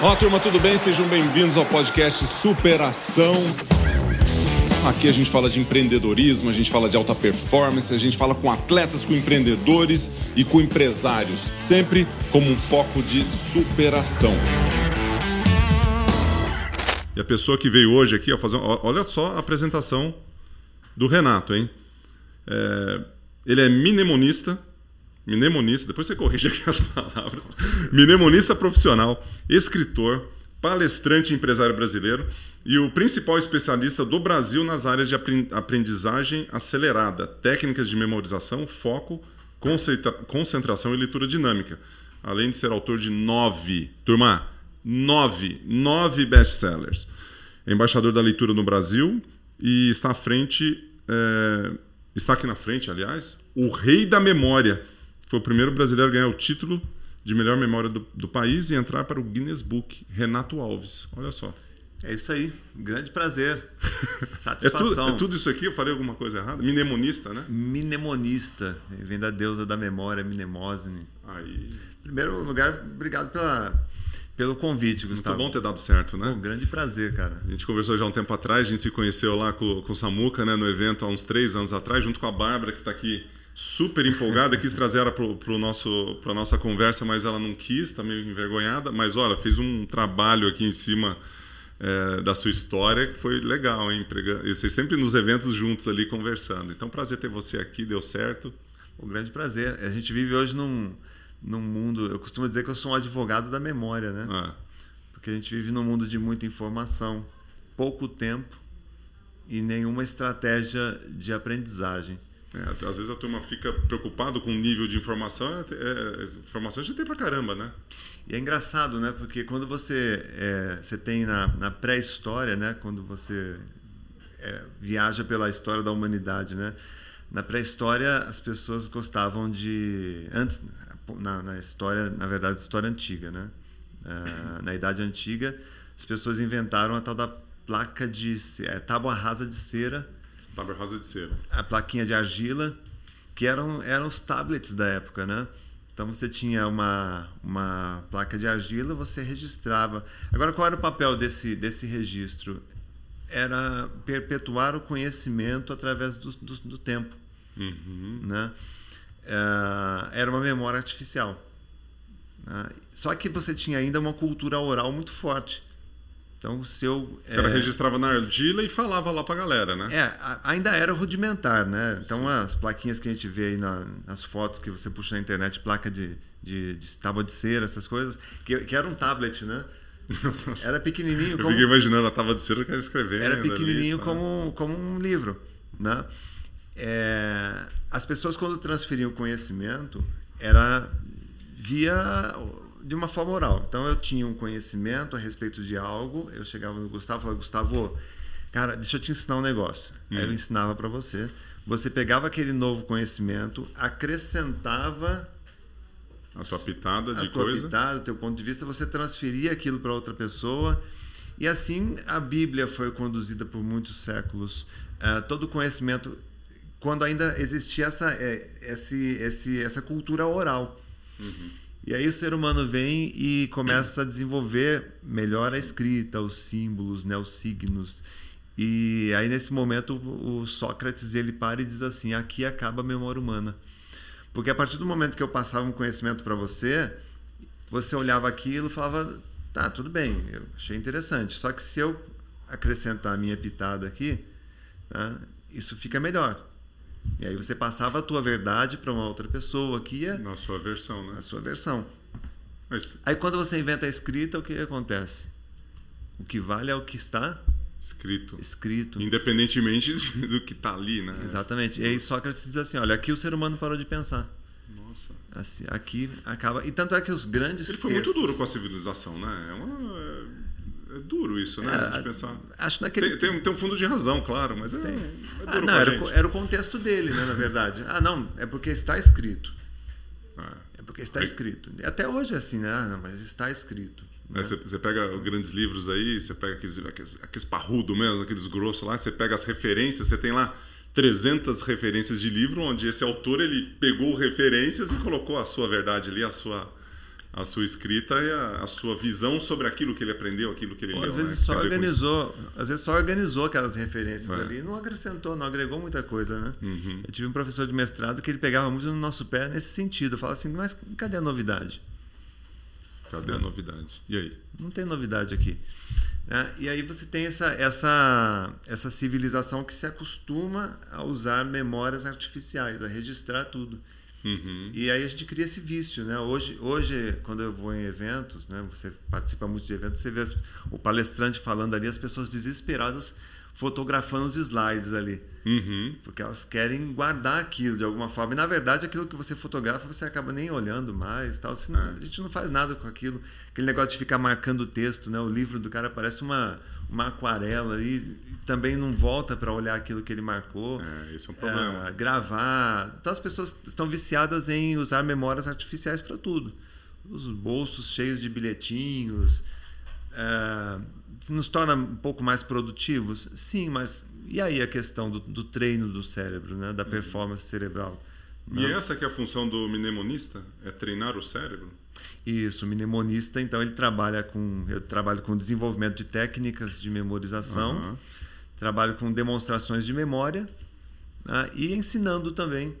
Olá, turma, tudo bem? Sejam bem-vindos ao podcast Superação. Aqui a gente fala de empreendedorismo, a gente fala de alta performance, a gente fala com atletas, com empreendedores e com empresários, sempre como um foco de superação. E a pessoa que veio hoje aqui, ó, fazer, olha só a apresentação do Renato, hein? É, ele é mnemonista, mnemonista, depois você corrige aqui as palavras. Mnemonista profissional, escritor, palestrante empresário brasileiro e o principal especialista do Brasil nas áreas de aprendizagem acelerada, técnicas de memorização, foco, concentração e leitura dinâmica. Além de ser autor de nove, turma, nove, nove best-sellers. É embaixador da leitura no Brasil e está à frente, é, está aqui na frente, aliás, o rei da memória foi o primeiro brasileiro a ganhar o título de melhor memória do, do país e entrar para o Guinness Book. Renato Alves. Olha só. É isso aí. Grande prazer. Satisfação. é, tu, é, tudo isso aqui? Eu falei alguma coisa errada? Minemonista, né? Minemonista. Vem da deusa da memória, Minemosine. Aí. Primeiro lugar, obrigado pela, pelo convite, Gustavo. Muito bom ter dado certo, né? Um grande prazer, cara. A gente conversou já um tempo atrás, a gente se conheceu lá com, com o Samuca, né, no evento há uns três anos atrás, junto com a Bárbara, que está aqui super empolgada, quis trazer ela para a nossa conversa, mas ela não quis, está meio envergonhada. Mas olha, fez um trabalho aqui em cima é, da sua história que foi legal, hein? E vocês sempre nos eventos juntos ali conversando. Então, prazer ter você aqui, deu certo. Um grande prazer. A gente vive hoje num, num mundo. Eu costumo dizer que eu sou um advogado da memória, né? Ah. Porque a gente vive num mundo de muita informação, pouco tempo e nenhuma estratégia de aprendizagem. É, às vezes a turma fica preocupado com o nível de informação, é, é, informação a gente tem pra caramba, né? E é engraçado, né? Porque quando você, é, você tem na, na pré-história, né? Quando você é, viaja pela história da humanidade, né? Na pré-história as pessoas gostavam de antes na, na, história, na verdade, história antiga, né? Uh, na idade antiga as pessoas inventaram a tal da placa de é, tábua rasa de cera Tábua rasa de cera. A plaquinha de argila, que eram, eram os tablets da época, né? Então você tinha uma, uma placa de argila, você registrava. Agora, qual era o papel desse, desse registro? Era perpetuar o conhecimento através do, do, do tempo. Uhum. Né? Uh, era uma memória artificial. Uh, só que você tinha ainda uma cultura oral muito forte. Então, se eu. O cara é... registrava na argila e falava lá pra galera, né? É, ainda era rudimentar, né? Então, Sim. as plaquinhas que a gente vê aí na, nas fotos que você puxa na internet, placa de, de, de tábua de cera, essas coisas, que, que era um tablet, né? Nossa. Era pequenininho. Eu como... fiquei imaginando a tábua de cera que era escrever. Era pequenininho ali, como, como um livro, né? É... As pessoas, quando transferiam conhecimento, era via de uma forma oral. Então eu tinha um conhecimento a respeito de algo, eu chegava no Gustavo e falava, Gustavo, cara, deixa eu te ensinar um negócio. Hum. Aí eu hum. ensinava para você. Você pegava aquele novo conhecimento, acrescentava a sua pitada de a tua coisa, pitada, o teu ponto de vista, você transferia aquilo para outra pessoa. E assim a Bíblia foi conduzida por muitos séculos. Uh, todo o conhecimento, quando ainda existia essa, é, esse, esse, essa cultura oral. Uhum. E aí o ser humano vem e começa a desenvolver melhor a escrita, os símbolos, né, os signos. E aí nesse momento o Sócrates ele para e diz assim: aqui acaba a memória humana. Porque a partir do momento que eu passava um conhecimento para você, você olhava aquilo e falava: tá, tudo bem, eu achei interessante. Só que se eu acrescentar a minha pitada aqui, tá, isso fica melhor. E aí você passava a tua verdade para uma outra pessoa que ia... Na sua versão, né? Na sua versão. Mas... Aí quando você inventa a escrita, o que acontece? O que vale é o que está escrito. Escrito. Independentemente do que está ali, né? Exatamente. E aí Sócrates diz assim, olha, aqui o ser humano parou de pensar. Nossa. Assim, aqui acaba... E tanto é que os grandes Ele foi textos... muito duro com a civilização, né? É uma é duro isso, né? É, pensar. Acho naquele... tem, tem, tem, um fundo de razão, claro, mas é, tem. é ah, duro ah, não, era, o, era o contexto dele, né, na verdade. Ah, não, é porque está escrito. É, é porque está escrito. Até hoje é assim, né? Ah, não, mas está escrito. É, você, você, pega grandes livros aí, você pega aqueles, aqueles, aqueles parrudo mesmo, aqueles grossos lá, você pega as referências, você tem lá 300 referências de livro, onde esse autor ele pegou referências e colocou a sua verdade ali, a sua a sua escrita e a, a, sua visão sobre aquilo que ele aprendeu, aquilo que ele Ou leu. Às vezes né? só organizou, às vezes só organizou aquelas referências É. ali, não acrescentou, não agregou muita coisa, né? Uhum. Eu tive um professor de mestrado que ele pegava muito no nosso pé nesse sentido, falava assim, mas cadê a novidade? Cadê a novidade? E aí? Não tem novidade aqui. né? E aí você tem essa, essa, essa civilização que se acostuma a usar memórias artificiais, a registrar tudo. Uhum. E aí a gente cria esse vício, né? Hoje, hoje quando eu vou em eventos, né? Você participa muito de eventos, você vê as- o palestrante falando ali, as pessoas desesperadas fotografando os slides ali, Uhum. porque elas querem guardar aquilo de alguma forma. E na verdade, aquilo que você fotografa, você acaba nem olhando mais, tal. Assim, É. A gente não faz nada com aquilo. Aquele negócio de ficar marcando o texto, né? O livro do cara parece uma uma aquarela e, também não volta para olhar aquilo que ele marcou É, esse é um problema. é, gravar. Então as pessoas estão viciadas em usar memórias artificiais para tudo. Os bolsos cheios de bilhetinhos. É, nos torna um pouco mais produtivos? Sim, mas e aí a questão do, do treino do cérebro, né? da performance cerebral? E essa que é a função do mnemonista? É treinar o cérebro? Isso, o mnemonista, então ele trabalha com eu trabalho com desenvolvimento de técnicas de memorização, Aham. trabalho com demonstrações de memória né, e ensinando também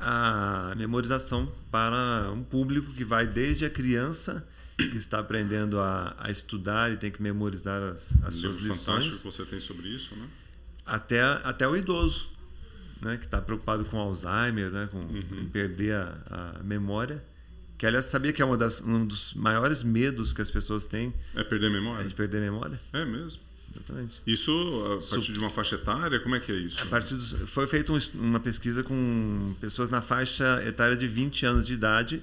a memorização para um público que vai desde a criança que está aprendendo a, a estudar e tem que memorizar as, as Um suas livro fantástico lições que você tem sobre isso, né? até, até o idoso, né, que está preocupado com Alzheimer, né, com Uhum. perder a, a memória. Que, aliás, sabia que é uma das, um dos maiores medos que as pessoas têm É perder a é memória? de perder a memória? É mesmo. Exatamente. Isso a partir de uma faixa etária? Como é que é isso? A partir dos, foi feita um uma pesquisa com pessoas na faixa etária de 20 anos de idade,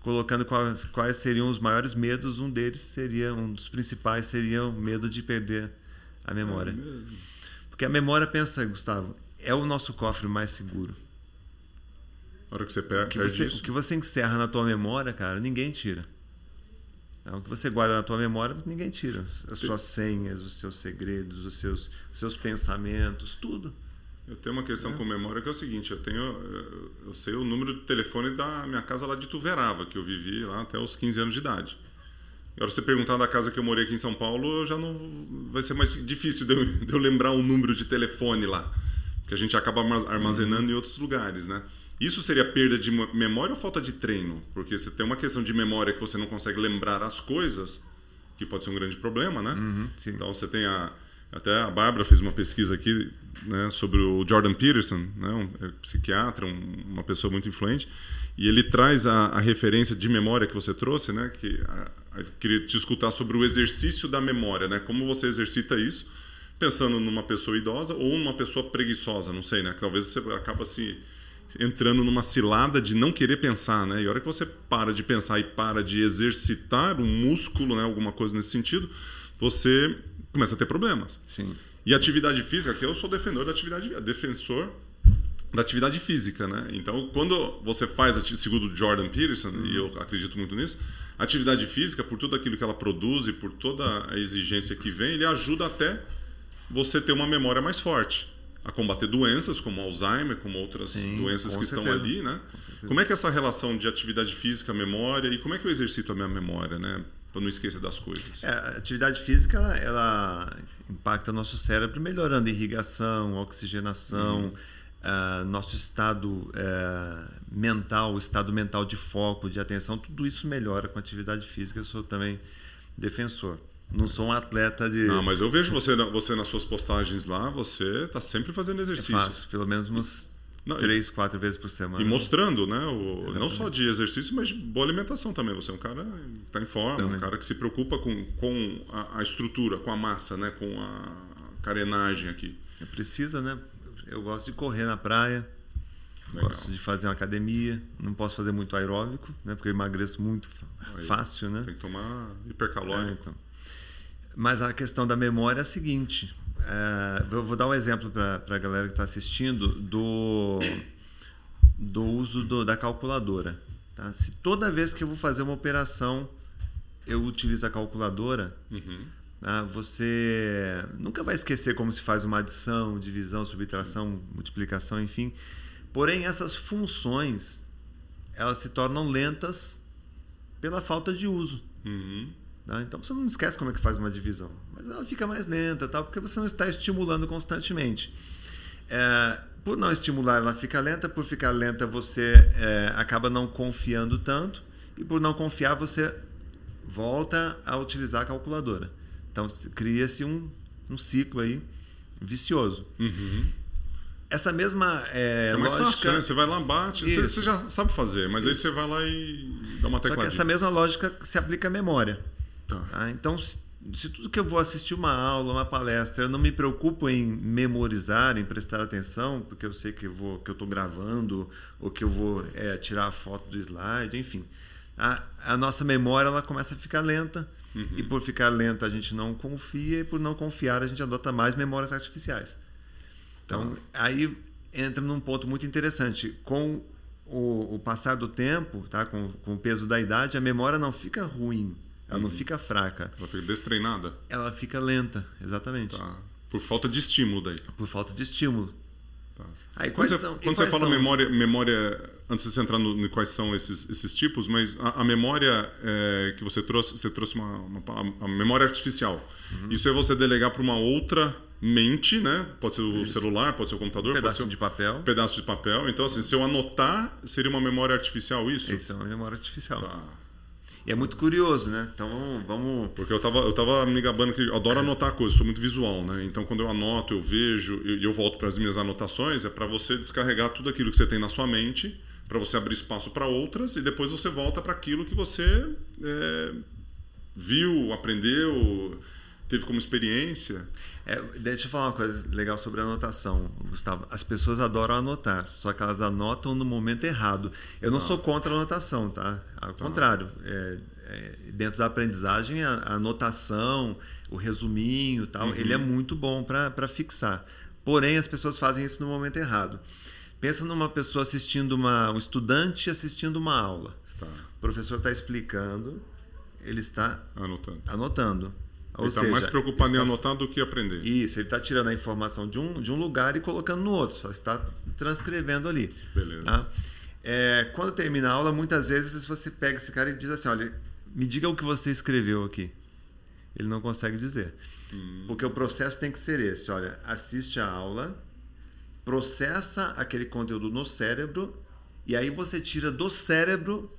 colocando quais, quais seriam os maiores medos. Um deles seria, um dos principais seria o medo de perder a memória. É. Porque a memória, pensa, Gustavo, é o nosso cofre mais seguro. A hora que você per O que perde você, o que você encerra na tua memória, cara, ninguém tira. Então, o que você guarda na tua memória, ninguém tira. As suas senhas, os seus segredos, os seus, os seus pensamentos, tudo. Eu tenho uma questão com memória que é o seguinte, eu tenho eu- sei o número de telefone da minha casa lá de Tuverava, que eu vivi lá até os 15 anos de idade. Agora você perguntar da casa que eu morei aqui em São Paulo, já não vai ser mais difícil de eu, de eu lembrar o número de telefone lá, porque a gente acaba arma- armazenando em outros lugares, né? Isso seria perda de memória ou falta de treino? Porque você tem uma questão de memória que você não consegue lembrar as coisas, que pode ser um grande problema, né? sim. Então você tem a até a Bárbara fez uma pesquisa aqui né, sobre o Jordan Peterson, né, um é, psiquiatra, um- uma pessoa muito influente, e ele traz a, a referência de memória que você trouxe, né, que a, a- queria te escutar sobre o exercício da memória, né, como você exercita isso, pensando numa pessoa idosa ou numa pessoa preguiçosa, não sei, né, talvez você acaba se entrando numa cilada de não querer pensar, né? E a hora que você para de pensar e para de exercitar um músculo, né, alguma coisa nesse sentido, você começa a ter problemas. Sim. E atividade física, que eu sou defensor da atividade, defensor da atividade física, né? Então, quando você faz, segundo Jordan Peterson, e eu acredito muito nisso, atividade física, por tudo aquilo que ela produz e por toda a exigência que vem, ele ajuda até você ter uma memória mais forte, a combater doenças como Alzheimer, como outras Sim, doenças com que estão certeza. ali, né? Como é que é essa relação de atividade física, memória e como é que eu exercito a minha memória, né? Para não esquecer das coisas. É, a atividade física ela, ela impacta nosso cérebro melhorando a irrigação, a oxigenação, Uhum. ah, nosso estado eh, mental, o estado mental de foco, de atenção, tudo isso melhora com a atividade física. Eu sou também defensor. Não sou um atleta de. Não, mas eu vejo você, você nas suas postagens lá, você está sempre fazendo é exercício. fácil, pelo menos umas Não, três, quatro vezes por semana. E mostrando, né? O, não só de exercício, mas de boa alimentação também. Você é um cara que está em forma, Também. um cara que se preocupa com, com a, a estrutura, com a massa, né? Com a carenagem aqui. Precisa, né? Eu gosto de correr na praia. Legal. Gosto de fazer uma academia. Não posso fazer muito aeróbico, né? Porque eu emagreço muito Aí, fácil, né? Tem que tomar É, hipercalórico. então. Mas a questão da memória é a seguinte. é, eu vou dar um exemplo para a galera que está assistindo do, do uso do- da calculadora. tá? Se toda vez que eu vou fazer uma operação eu utilizo a calculadora, Uhum. Tá? Você nunca vai esquecer como se faz uma adição, divisão, subtração, multiplicação, enfim. Porém, essas funções elas se tornam lentas pela falta de uso. Uhum. Tá? Então você não esquece como é que faz uma divisão, mas ela fica mais lenta, tal, porque você não está estimulando constantemente. É, por não estimular, ela fica lenta. Por ficar lenta, você é, acaba não confiando tanto. E por não confiar, você volta a utilizar a calculadora. Então cria-se um, um ciclo aí vicioso. Uhum. Essa mesma é, É mais lógica. fácil, né? Você vai lá, bate. Você, Isso. você já sabe fazer, mas aí você vai lá e dá uma Só que tecladinha. essa mesma lógica se aplica à memória. Tá. tá? Então, se, se tudo que eu vou assistir uma aula, uma palestra, eu não me preocupo em memorizar, em prestar atenção, porque eu sei que eu vou, que eu estou gravando ou que eu vou é, tirar a foto do slide, enfim, a, a nossa memória ela começa a ficar lenta Uhum. e por ficar lenta a gente não confia e por não confiar a gente adota mais memórias artificiais. Então, aí entra num ponto muito interessante. Com o, o passar do tempo, tá? com, com o peso da idade, a memória não fica ruim, ela Uhum. não fica fraca, Ela fica destreinada. ela fica lenta, exatamente, Tá. Por falta de estímulo daí. por falta de estímulo. Tá. Aí, Quando quais você, são, quando você fala são os- memória, memória, antes de você entrar no, no quais são esses, esses tipos, mas a, a memória é, que você trouxe, você trouxe uma, uma, a memória artificial. Uhum. Isso é você delegar para uma outra mente, né? Pode ser o celular, pode ser o computador, um pode pedaço ser de papel, um pedaço de papel. Então, assim, se eu anotar, seria uma memória artificial isso? isso é uma memória artificial. Tá. E é muito curioso, né? Então vamos- Porque eu tava, eu tava me gabando que eu adoro anotar coisas, sou muito visual, né? Então quando eu anoto, eu vejo e eu, eu volto para as minhas anotações, é para você descarregar tudo aquilo que você tem na sua mente, para você abrir espaço para outras e depois você volta para aquilo que você é, viu, aprendeu, teve como experiência. É, deixa eu falar uma coisa legal sobre a anotação, Gustavo. As pessoas adoram anotar, só que elas anotam no momento errado. Eu não Ah. sou contra a anotação, tá? Ao contrário, é, é, dentro da aprendizagem, a, a anotação, o resuminho, tal, Uhum. ele é muito bom para fixar. Porém, as pessoas fazem isso no momento errado. Pensa numa pessoa assistindo uma, um estudante assistindo uma aula. Tá, O professor está explicando, ele está anotando. anotando. Ou Ele está mais preocupado em está- anotar do que aprender. isso, ele está tirando a informação de um, de um lugar e colocando no outro, só está transcrevendo ali. Beleza. Tá? É, quando termina a aula, muitas vezes você pega esse cara e diz assim: olha, me diga o que você escreveu aqui. Ele não consegue dizer. Hum. Porque o processo tem que ser esse: olha, assiste a aula, processa aquele conteúdo no cérebro e aí você tira do cérebro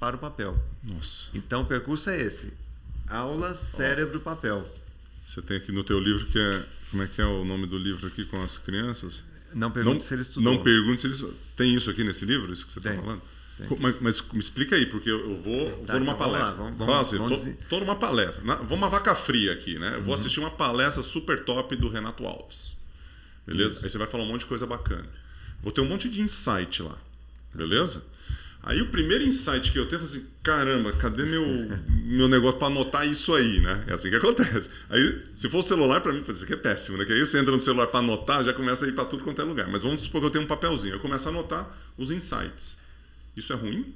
para o papel. Nossa. Então o percurso é esse: aula, cérebro, papel. Você tem aqui no teu livro que é como é que é o nome do livro aqui com as crianças? Não pergunte não, se ele estudou. Não pergunte se eles. Tem isso aqui nesse livro, isso que você está falando? tem. Mas, mas me explica aí, porque eu vou, Tá, vou numa então vamos lá, palestra. vamos- vamos- assim, vamos tô, dizer- tô numa palestra. Na, vou uma vaca fria aqui, né? Eu Uhum. vou assistir uma palestra super top do Renato Alves. Beleza? Isso. Aí você vai falar um monte de coisa bacana. Vou ter um monte de insight lá. Beleza? Aí o primeiro insight que eu tenho é assim, caramba, cadê meu, meu negócio para anotar isso aí, né? É assim que acontece. Aí, se for o celular, para mim, isso aqui é péssimo, né? Que aí você entra no celular para anotar, já começa a ir para tudo quanto é lugar. Mas vamos supor que eu tenho um papelzinho, eu começo a anotar os insights. Isso é ruim?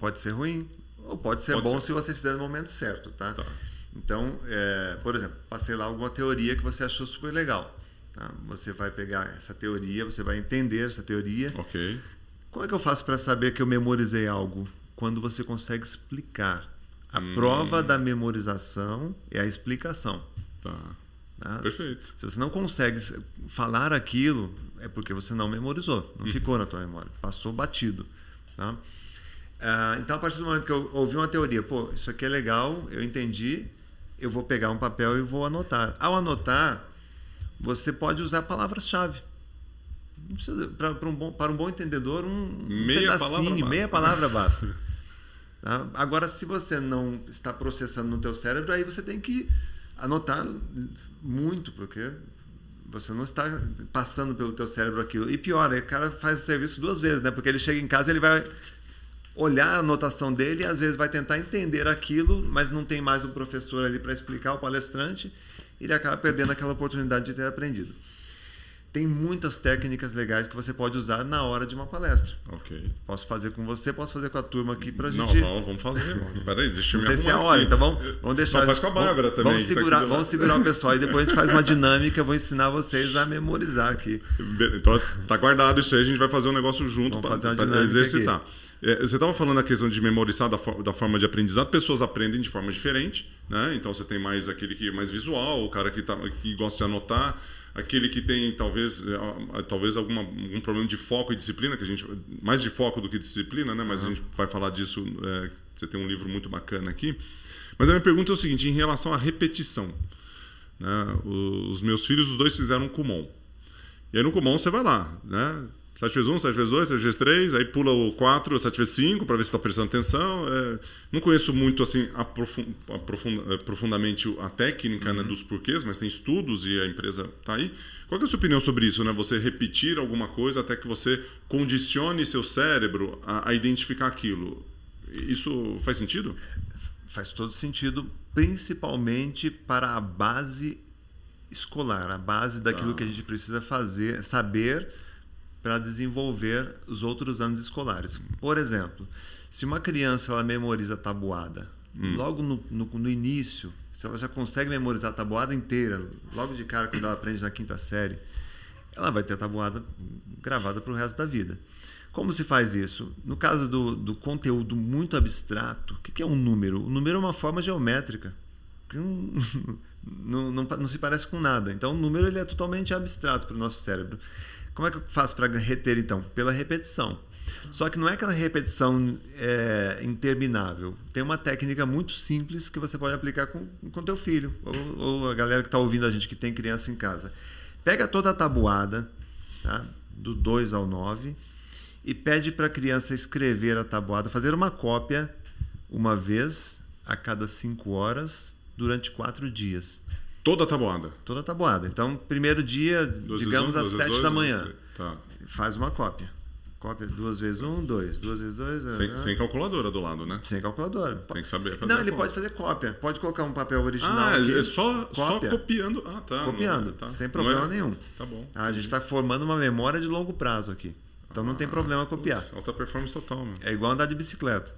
Pode ser ruim ou pode ser Pode bom ser. se você fizer no momento certo, tá? Tá. Então, é, por exemplo, passei lá alguma teoria que você achou super legal. tá? Você vai pegar essa teoria, você vai entender essa teoria. Ok. Como é que eu faço para saber que eu memorizei algo? Quando você consegue explicar. A Hum. prova da memorização é a explicação. Tá. tá? Perfeito. Se você não consegue falar aquilo, é porque você não memorizou, não ficou na tua memória, passou batido. Tá? Ah, então, a partir do momento que eu ouvi uma teoria, pô, isso aqui é legal, eu entendi, eu vou pegar um papel e vou anotar. Ao anotar, você pode usar palavras-chave. Para um, bom, para um bom entendedor, um, Meia pedacinho, palavra basta. meia palavra basta. Tá? Agora, se você não está processando no teu cérebro, aí você tem que anotar muito, porque você não está passando pelo teu cérebro aquilo. E pior, o cara faz o serviço duas vezes, né? Porque ele chega em casa, ele vai olhar a anotação dele e às vezes vai tentar entender aquilo, mas não tem mais o professor ali para explicar, o palestrante, e ele acaba perdendo aquela oportunidade de ter aprendido. Tem muitas técnicas legais que você pode usar na hora de uma palestra. Ok. Posso fazer com você, posso fazer com a turma aqui pra Não, gente. vamos vamos fazer. Peraí, deixa eu Não me sei se é a hora, aqui. então vamos, vamos deixar. Não, faz com a Bárbara vamos, também, Vamos tá aqui segurar, lado. vamos segurar o pessoal e depois a gente faz uma dinâmica. Eu vou ensinar vocês a memorizar aqui. Então tá guardado isso aí, a gente vai fazer um negócio junto para fazer uma dinâmica exercitar. É, você estava falando da questão de memorizar da, for- da forma de aprendizado, pessoas aprendem de forma diferente, né? Então você tem mais aquele que é mais visual, o cara que, tá, que gosta de anotar, aquele que tem talvez, é, talvez alguma, algum problema de foco e disciplina, que a gente mais de foco do que disciplina, né? Mas a gente vai falar disso. é, você tem um livro muito bacana aqui. Mas a minha pergunta é o seguinte: em relação à repetição, né? Os meus filhos, os dois fizeram Kumon. E aí no Kumon você vai lá, né? 7 vezes 1, 7 vezes 2, 7 vezes 3, aí pula o 4, 7 vezes 5, para ver se está prestando atenção. É, não conheço muito assim aprofun- aprofun- eh, profundamente a técnica né, dos porquês, mas tem estudos e a empresa está aí. Qual é a sua opinião sobre isso? Né? Você repetir alguma coisa até que você condicione seu cérebro a, a identificar aquilo. Isso faz sentido? Faz todo sentido, principalmente para a base escolar, a base daquilo Tá. que a gente precisa fazer, saber para desenvolver os outros anos escolares. Por exemplo, se uma criança ela memoriza a tabuada, logo no, no, no início, se ela já consegue memorizar a tabuada inteira, logo de cara quando ela aprende na quinta série, ela vai ter a tabuada gravada para o resto da vida. Como se faz isso? No caso do, do conteúdo muito abstrato, o que que é um número? O número é uma forma geométrica. que não, não, não, não se parece com nada. Então, o número ele é totalmente abstrato para o nosso cérebro. Como é que eu faço para reter, então? Pela repetição. Só que não é aquela repetição é, interminável. Tem uma técnica muito simples que você pode aplicar com o teu filho ou, ou a galera que está ouvindo a gente que tem criança em casa. Pega toda a tabuada, tá? do 2 ao 9, e pede para a criança escrever a tabuada, fazer uma cópia uma vez a cada 5 horas durante 4 dias. Toda a tabuada. Toda a tabuada. Então, primeiro dia, Dois digamos às dois vezes 7 dois, da dois manhã, Tá. faz uma cópia. Cópia duas vezes um, dois, duas vezes dois. Sem, ah, sem calculadora do lado, né? sem calculadora. Tem que saber fazer Não, ele pode fazer cópia. Pode colocar um papel original Ah, aqui. é só, só cópia. copiando. Ah, tá. Copiando, Não- tá. sem Não problema é- nenhum. Tá bom. Ah, a gente está formando uma memória de longo prazo aqui. Então não tem Ah, problema copiar. putz, Alta performance total, meu. É igual andar de bicicleta.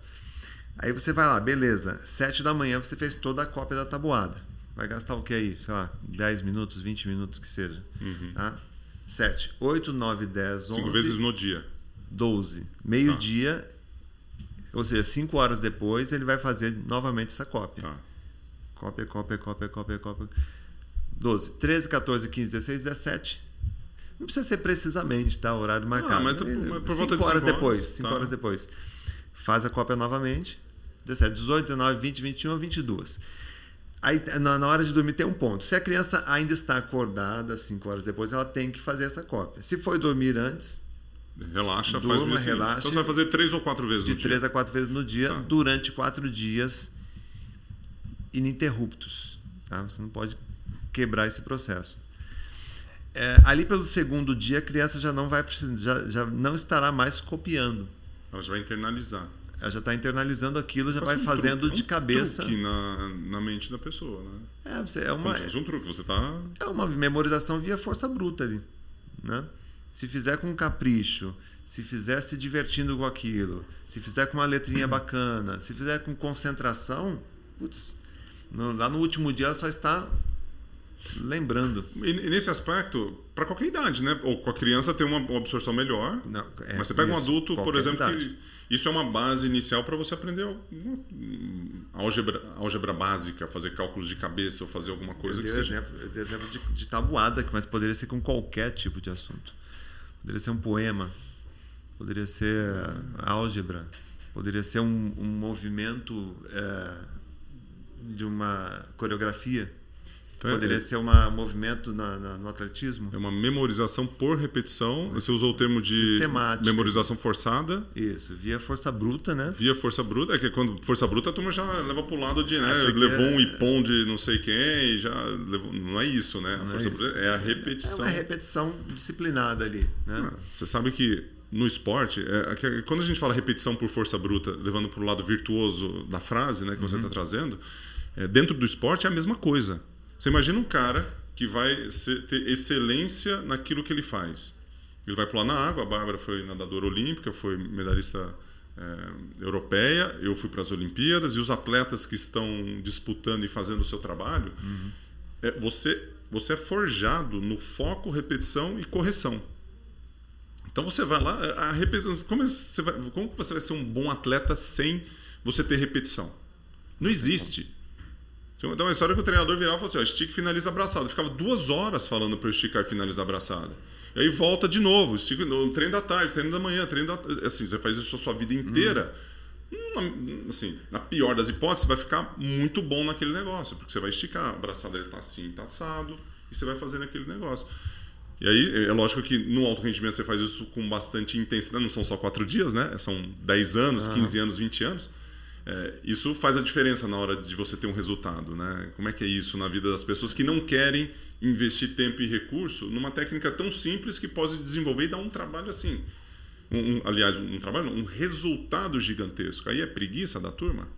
Aí você vai lá, beleza. 7 da manhã você fez toda a cópia da tabuada. Vai gastar o que aí? Sei lá, 10 minutos, 20 minutos que seja. Tá? 7, 8, 9, 10, 11, Uhum. Cinco vezes no dia. 12. Meio-dia, ou seja, 5 horas depois, ele vai fazer novamente essa cópia. Tá. Cópia, cópia, cópia, cópia, cópia. 12, 13, 14, 15, 16, 17. Não precisa ser precisamente, tá? O horário marcado. mas tu- mas por volta cinco de horas cinco depois. horas, 5 tá. horas depois. Faz a cópia novamente. 17, 18, 19, 20, 21, 22. Aí, na, na hora de dormir, tem um ponto. Se a criança ainda está acordada, 5 horas depois, ela tem que fazer essa cópia. Se foi dormir antes, Relaxa, Durma, faz o dia seguinte. relaxa. Então você vai fazer três ou quatro vezes de no dia. 3 a 4 vezes no dia, Tá. durante 4 dias ininterruptos. Tá? Você não pode quebrar esse processo. É, ali pelo segundo dia, a criança já não vai precisar, já, já não estará mais copiando. Ela já vai internalizar. Ela já está internalizando aquilo, já vai um fazendo truque, de um cabeça. truque na, na mente da pessoa, né? É, você- é, Como uma, se fosse um truque. Você tá... é uma memorização via força bruta ali. Né? Se fizer com capricho, se fizer se divertindo com aquilo, se fizer com uma letrinha bacana, se fizer com concentração, putz, no- lá no último dia ela só está lembrando. E, e nesse aspecto, para qualquer idade, né? Ou com a criança tem uma absorção melhor. Não, é Mas você pega um isso, adulto, por exemplo, idade. que isso é uma base inicial para você aprender álgebra, álgebra básica, fazer cálculos de cabeça ou fazer alguma coisa eu que dei seja. exemplo, eu dei exemplo de, de tabuada, mas poderia ser com qualquer tipo de assunto. Poderia ser um poema, poderia ser álgebra, poderia ser um, um movimento é, de uma coreografia, Então, é- poderia ser um movimento na- na- no atletismo. É uma memorização por repetição. Você usou o termo de Sistemática. memorização forçada. Isso, via força bruta, né? Via força bruta, é que quando força bruta a turma já leva pro lado de, né? Acha Levou é- um ipom de não sei quem e já levou. Não é isso, né? A Não é força isso. bruta é a É repetição. uma repetição disciplinada ali, né? Ah, Você sabe que no esporte, é, é quando a gente fala repetição por força bruta, levando para o lado virtuoso da frase né, que Uhum. você está trazendo, é, dentro do esporte é a mesma coisa. Você imagina um cara que vai ser, ter excelência naquilo que ele faz. Ele vai pular na água, a Bárbara foi nadadora olímpica, foi medalhista é, europeia, eu fui para as Olimpíadas, e os atletas que estão disputando e fazendo o seu trabalho, uhum. é, você, você é forjado no foco, repetição e correção. Então você vai lá, a repetição, como você vai, como você vai ser um bom atleta sem você ter repetição? Não existe. Tinha uma história que o treinador virava e falou assim: ó, estica e finaliza abraçado. Eu ficava duas horas falando para eu esticar e finalizar abraçado. E aí volta de novo, estica, no treino da tarde, treino da manhã, treino da. Assim, você faz isso a sua vida inteira. Hum. assim, na pior das hipóteses, você vai ficar muito bom naquele negócio, porque você vai esticar, a abraçada ele tá assim, tá assado, e você vai fazendo aquele negócio. E aí, é lógico que no alto rendimento você faz isso com bastante intensidade, não são só quatro dias, né? São 10 anos, 15 anos, 20 anos. É, isso faz a diferença na hora de você ter um resultado, né? Como é que é isso na vida das pessoas que não querem investir tempo e recurso numa técnica tão simples que pode desenvolver e dar um trabalho assim. Um, um, aliás, um trabalho, um resultado gigantesco. Aí é preguiça da turma?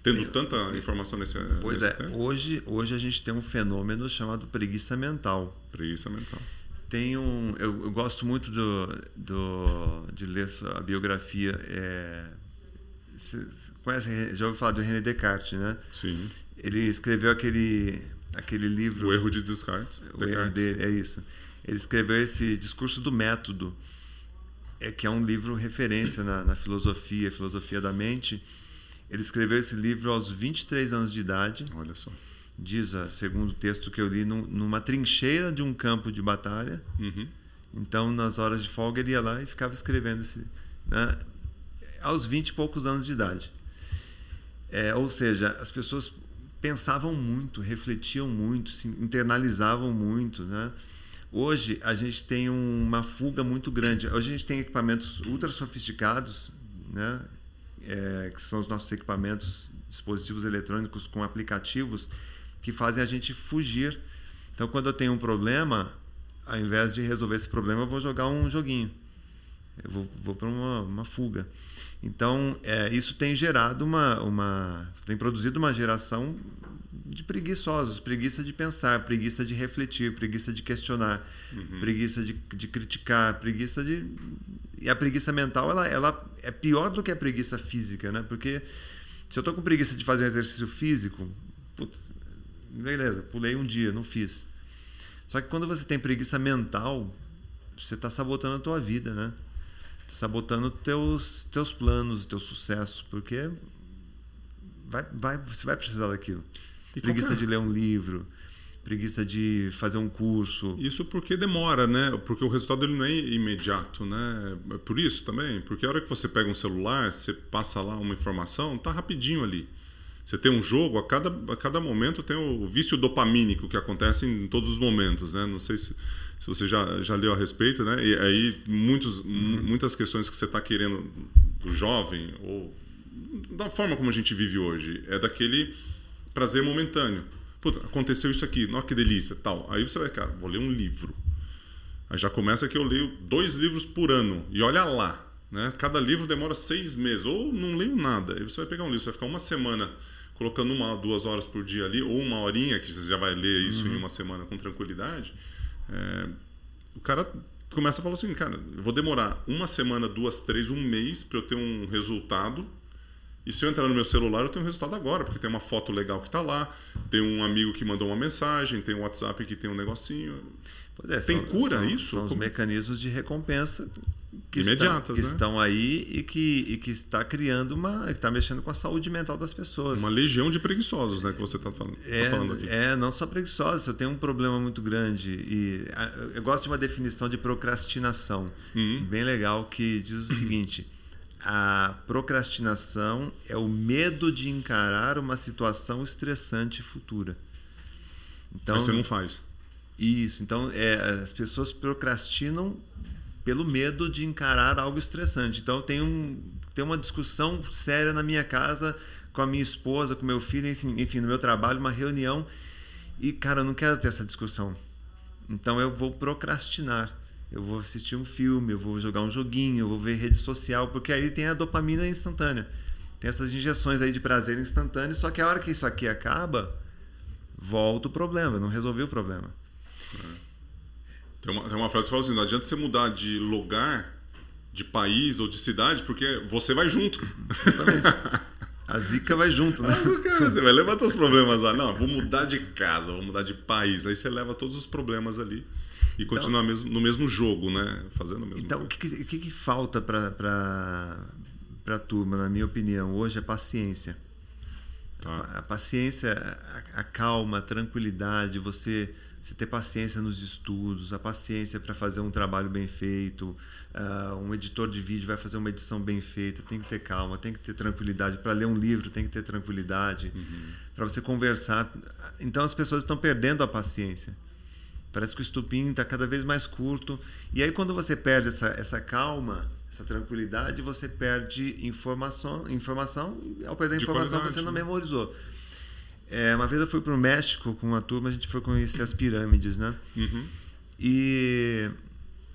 Tendo tem, tanta tem, informação nesse Pois nesse é, tempo? hoje, hoje a gente tem um fenômeno chamado preguiça mental. Preguiça mental. Tem um. Eu, eu gosto muito do, do, de ler a biografia. É, você conhece, já ouviu falar do René Descartes, né? Sim. Ele escreveu aquele, aquele livro. O erro de Descartes. O Descartes. erro dele, é isso. Ele escreveu esse discurso do método, é que é um livro referência na, na filosofia, filosofia da mente. Ele escreveu esse livro aos 23 anos de idade. Olha só. Diz, segundo o texto que eu li, num, numa trincheira de um campo de batalha. Uhum. Então, nas horas de folga, ele ia lá e ficava escrevendo esse. Né? Aos 20 e poucos anos de idade. É, ou seja, as pessoas pensavam muito, refletiam muito, se internalizavam muito, né? Hoje a gente tem uma fuga muito grande. Hoje a gente tem equipamentos ultra sofisticados, né? É, que são os nossos equipamentos, dispositivos eletrônicos com aplicativos que fazem a gente fugir. Então, quando eu tenho um problema, ao invés de resolver esse problema, eu vou jogar um joguinho. Eu vou, vou para uma, uma fuga. Então, é, isso tem gerado uma, uma. tem produzido uma geração de preguiçosos, preguiça de pensar, preguiça de refletir, preguiça de questionar, uhum. preguiça de, de criticar, preguiça de. E a preguiça mental ela, ela é pior do que a preguiça física, né? Porque se eu estou com preguiça de fazer um exercício físico, putz, beleza, pulei um dia, não fiz. Só que quando você tem preguiça mental, você está sabotando a tua vida, né? Sabotando teus teus planos, teu sucesso, porque vai, vai, você vai precisar daquilo. E preguiça qualquer... de ler um livro, preguiça de fazer um curso. Isso porque demora, né? Porque o resultado ele não é imediato, né? É por isso também, porque a hora que você pega um celular, você passa lá uma informação, tá rapidinho ali. Você tem um jogo, a cada, a cada momento tem o vício dopamínico que acontece em todos os momentos, né? Não sei se se você já, já leu a respeito, né? E aí muitos, muitas questões que você está querendo do jovem ou da forma como a gente vive hoje é daquele prazer momentâneo. Puta, aconteceu isso aqui, nossa que delícia, tal. Aí você vai, cara, vou ler um livro. Aí já começa que eu leio dois livros por ano e olha lá, né? Cada livro demora seis meses ou não leio nada. Aí você vai pegar um livro, você vai ficar uma semana colocando uma, duas horas por dia ali ou uma horinha que você já vai ler isso uhum. em uma semana com tranquilidade. É, o cara começa a falar assim, cara, eu vou demorar uma semana, duas, três, um mês para eu ter um resultado. E se eu entrar no meu celular, eu tenho um resultado agora, porque tem uma foto legal que está lá, tem um amigo que mandou uma mensagem, tem um WhatsApp que tem um negocinho. É, tem são, cura são, isso? São os mecanismos de recompensa que, estão, que né? estão aí e que, e que está criando uma. está mexendo com a saúde mental das pessoas. Uma legião de preguiçosos, né? Que você está falando, tá é, falando aqui. É, não só preguiçosos, eu tenho um problema muito grande. E eu gosto de uma definição de procrastinação, uhum. bem legal, que diz o seguinte. A procrastinação é o medo de encarar uma situação estressante futura. Então, Mas você não faz. Isso. Então, é, as pessoas procrastinam pelo medo de encarar algo estressante. Então tem, um, tem uma discussão séria na minha casa com a minha esposa, com meu filho, enfim, no meu trabalho, uma reunião e cara, eu não quero ter essa discussão. Então eu vou procrastinar. Eu vou assistir um filme, eu vou jogar um joguinho, eu vou ver rede social, porque aí tem a dopamina instantânea. Tem essas injeções aí de prazer instantâneo, só que a hora que isso aqui acaba, volta o problema, não resolveu o problema. Tem uma, tem uma frase que fala assim: não adianta você mudar de lugar, de país ou de cidade, porque você vai junto. A zica vai junto, né? Mas, cara, você vai levar teus problemas lá. Não, vou mudar de casa, vou mudar de país. Aí você leva todos os problemas ali e Então- continua mesmo, no mesmo jogo, né? Fazendo o mesmo. Então, o que, que, que falta para a turma, na minha opinião, hoje é paciência. Tá. A paciência, a, a calma, a tranquilidade, você, você ter paciência nos estudos, a paciência para fazer um trabalho bem feito. ah, um editor de vídeo vai fazer uma edição bem feita, tem que ter calma, tem que ter tranquilidade. Para ler um livro, tem que ter tranquilidade. Para você conversar. Então, as pessoas estão perdendo a paciência. Parece que o estupim está cada vez mais curto. E aí, quando você perde essa, essa calma, essa tranquilidade, você perde informação. informação e ao perder De informação, qualidade, você não né? memorizou. É, uma vez eu fui para o México com uma turma, a gente foi conhecer as pirâmides, né? Uhum. E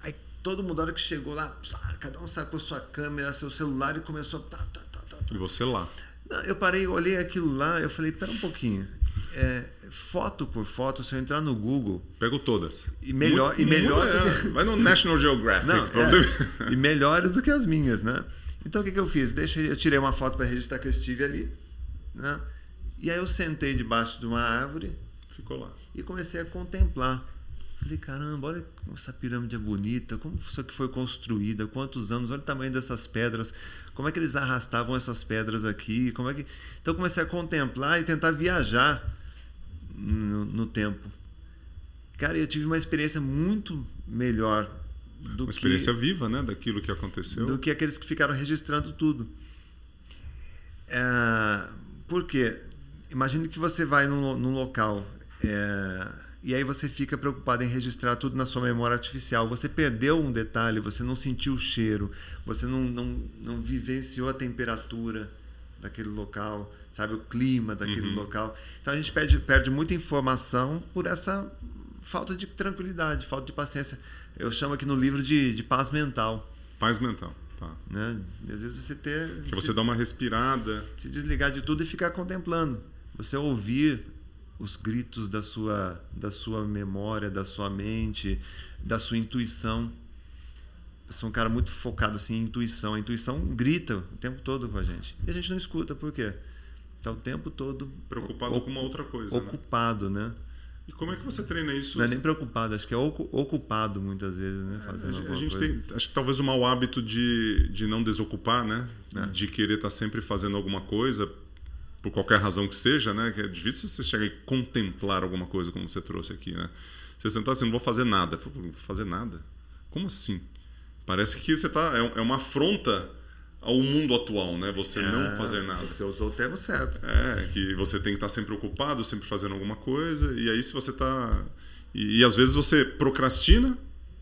aí todo mundo, na hora que chegou lá, cada um sacou sua câmera, seu celular e começou. Tá, tá, tá, tá, tá. E você lá. Não, Eu parei, olhei aquilo lá, eu falei, pera um pouquinho. É, foto por foto, se eu entrar no Google, Pego todas. E melhor- e melhor é, Vai no National Geographic Não, pra é, você ver. e melhores do que as minhas, né? Então o que, que eu fiz? Deixa, eu tirei uma foto para registrar que eu estive ali, né? E aí eu sentei debaixo de uma árvore Ficou lá. e comecei a contemplar. Falei, caramba, olha como essa pirâmide é bonita, como isso aqui foi construída, quantos anos, olha o tamanho dessas pedras, como é que eles arrastavam essas pedras aqui, como é que... Então comecei a contemplar e tentar viajar no, no tempo. Cara, eu tive uma experiência muito melhor do Uma que experiência viva, né? Daquilo que aconteceu. do que aqueles que ficaram registrando tudo. É, por quê? Imagine que você vai num, num local é, e aí você fica preocupado em registrar tudo na sua memória artificial. Você perdeu um detalhe, você não sentiu o cheiro, você não, não, não vivenciou a temperatura daquele local, sabe? O clima daquele Uhum. local. Então a gente perde, perde muita informação por essa falta de tranquilidade, falta de paciência. Eu chamo aqui no livro de, de paz mental. Paz mental. Tá. Né? Às vezes você ter Que se, você dá uma respirada. se desligar de tudo e ficar contemplando. Você ouvir os gritos da sua da sua memória, da sua mente, da sua intuição. Eu sou um cara muito focado assim em intuição. A intuição grita o tempo todo com a gente. E a gente não escuta, por quê? Está o tempo todo Preocupado com uma outra coisa. Né? ocupado, né? E como é que você treina isso? Não é nem preocupado, acho que é ocu- ocupado muitas vezes, né? A Fazendo gente- alguma a gente coisa. tem, acho que talvez o mau hábito de, de não desocupar, né? É. De querer estar sempre fazendo alguma coisa, por qualquer razão que seja, né? Que é difícil você chegar e contemplar alguma coisa, como você trouxe aqui, né? Você sentar assim, não vou fazer nada. Fala, "Pô, Vou fazer nada? Como assim? Parece que você tá. É, é uma afronta ao mundo atual, né? Você não Ah, fazer nada. Você usou o termo certo. É, que você tem que estar sempre ocupado, sempre fazendo alguma coisa, e aí se você tá. E, e às vezes você procrastina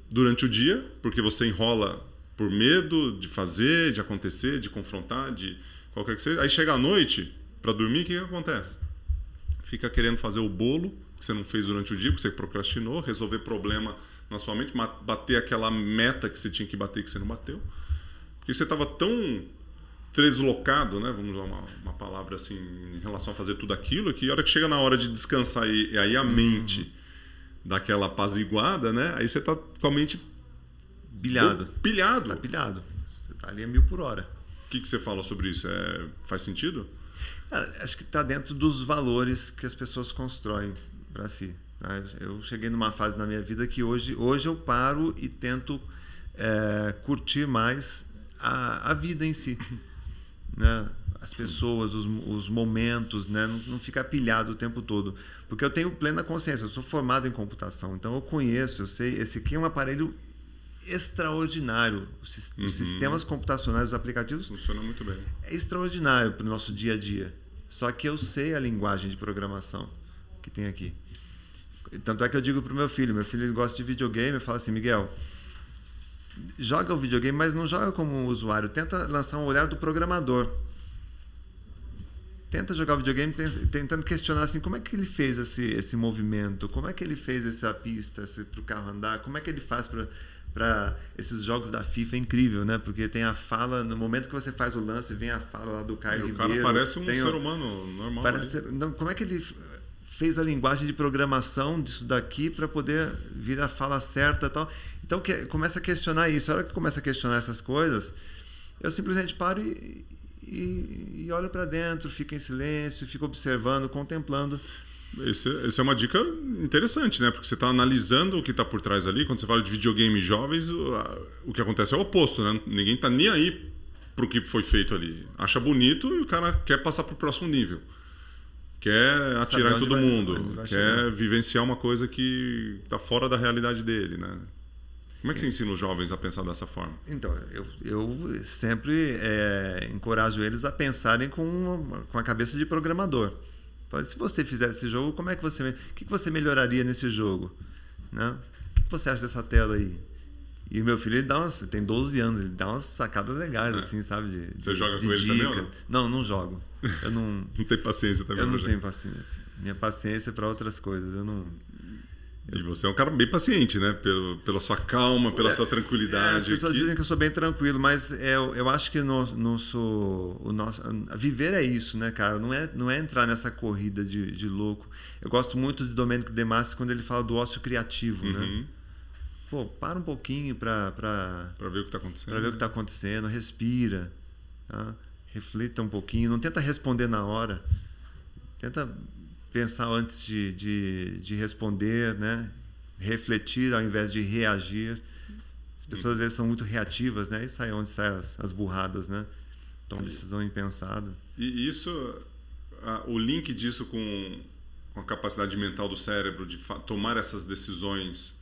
durante o dia, porque você enrola por medo de fazer, de acontecer, de confrontar, de qualquer que seja. Aí chega à noite, para dormir, o que, que acontece? Fica querendo fazer o bolo que você não fez durante o dia, porque você procrastinou, resolver problema na sua mente, bater aquela meta que você tinha que bater que você não bateu. Porque você estava tão deslocado, né? Vamos usar uma, uma palavra assim em relação a fazer tudo aquilo, que a hora que chega na hora de descansar e, e aí a mente dá aquela apaziguada, né? Aí você tá com a mente Pilhado. pilhado. Tá pilhado. Você tá ali a mil por hora. O que, que você fala sobre isso? É, faz sentido? Cara, acho que está dentro dos valores que as pessoas constroem para si. tá? Eu cheguei numa fase na minha vida que hoje, hoje eu paro e tento é, curtir mais a, a vida em si. Né? As pessoas, os, os momentos, né? não, não ficar pilhado o tempo todo. Porque eu tenho plena consciência, eu sou formado em computação, então eu conheço, eu sei, esse aqui é um aparelho extraordinário. Os, Uhum. sistemas computacionais, os aplicativos, Funciona muito bem. é extraordinário para o nosso dia a dia. Só que eu sei a linguagem de programação que tem aqui. Tanto é que eu digo para o meu filho, meu filho gosta de videogame, eu falo assim, Miguel, joga o videogame, mas não joga como um usuário, tenta lançar um olhar do programador. Tenta jogar o videogame tentando questionar assim, como é que ele fez esse, esse movimento, como é que ele fez essa pista para o carro andar, como é que ele faz para para esses jogos da FIFA é incrível, né? Porque tem a fala, no momento que você faz o lance, vem a fala lá do Caio E o Ribeiro. cara parece um ser o- humano normal. Parece ali. ser- não, como é que ele fez a linguagem de programação disso daqui para poder vir a fala certa e tal. Então que, começa a questionar isso. A hora que começa a questionar essas coisas, eu simplesmente paro e, e, e olho para dentro, fico em silêncio, fico observando, contemplando. Isso é uma dica interessante, né? Porque você está analisando o que está por trás ali. Quando você fala de videogame jovens, o que acontece é o oposto, né? Ninguém está nem aí pro que foi feito ali. Acha bonito e o cara quer passar pro próximo nível. Quer atirar em todo vai, mundo. Quer vivenciar uma coisa que está fora da realidade dele, né? Como é que você ensina os jovens a pensar dessa forma? Então, eu, eu sempre é, encorajo eles a pensarem com, com a cabeça de programador. Se você fizesse esse jogo, como é que você, o que, você melhoraria nesse jogo? Né? O que, você acha dessa tela aí? E o meu filho ele dá umas, tem 12 anos, ele dá umas sacadas legais, é. assim, sabe? De, Você de, joga de com ele também? Não? não, não jogo. Eu não. não tem paciência também. Eu não tenho paciência. Minha paciência é para outras coisas. Eu não. E você é um cara bem paciente, né? Pelo, pela sua calma, pela é, sua tranquilidade. É, as pessoas dizem que eu sou bem tranquilo, mas é, eu acho que no, nosso, o nosso, viver é isso, né, cara? Não é, não é entrar nessa corrida de, de louco. Eu gosto muito de Domênico De Masi quando ele fala do ócio criativo, né? uhum. né? Pô, para um pouquinho para para ver o que está acontecendo. Para ver o que está acontecendo, respira, tá? reflita um pouquinho, não tenta responder na hora, tenta pensar antes de, de, de responder, né? refletir ao invés de reagir. As pessoas às vezes são muito reativas, né? E sai onde saem as, as burradas, né? Tomam decisão impensada. E isso, a, o link disso com, com a capacidade mental do cérebro de tomar essas decisões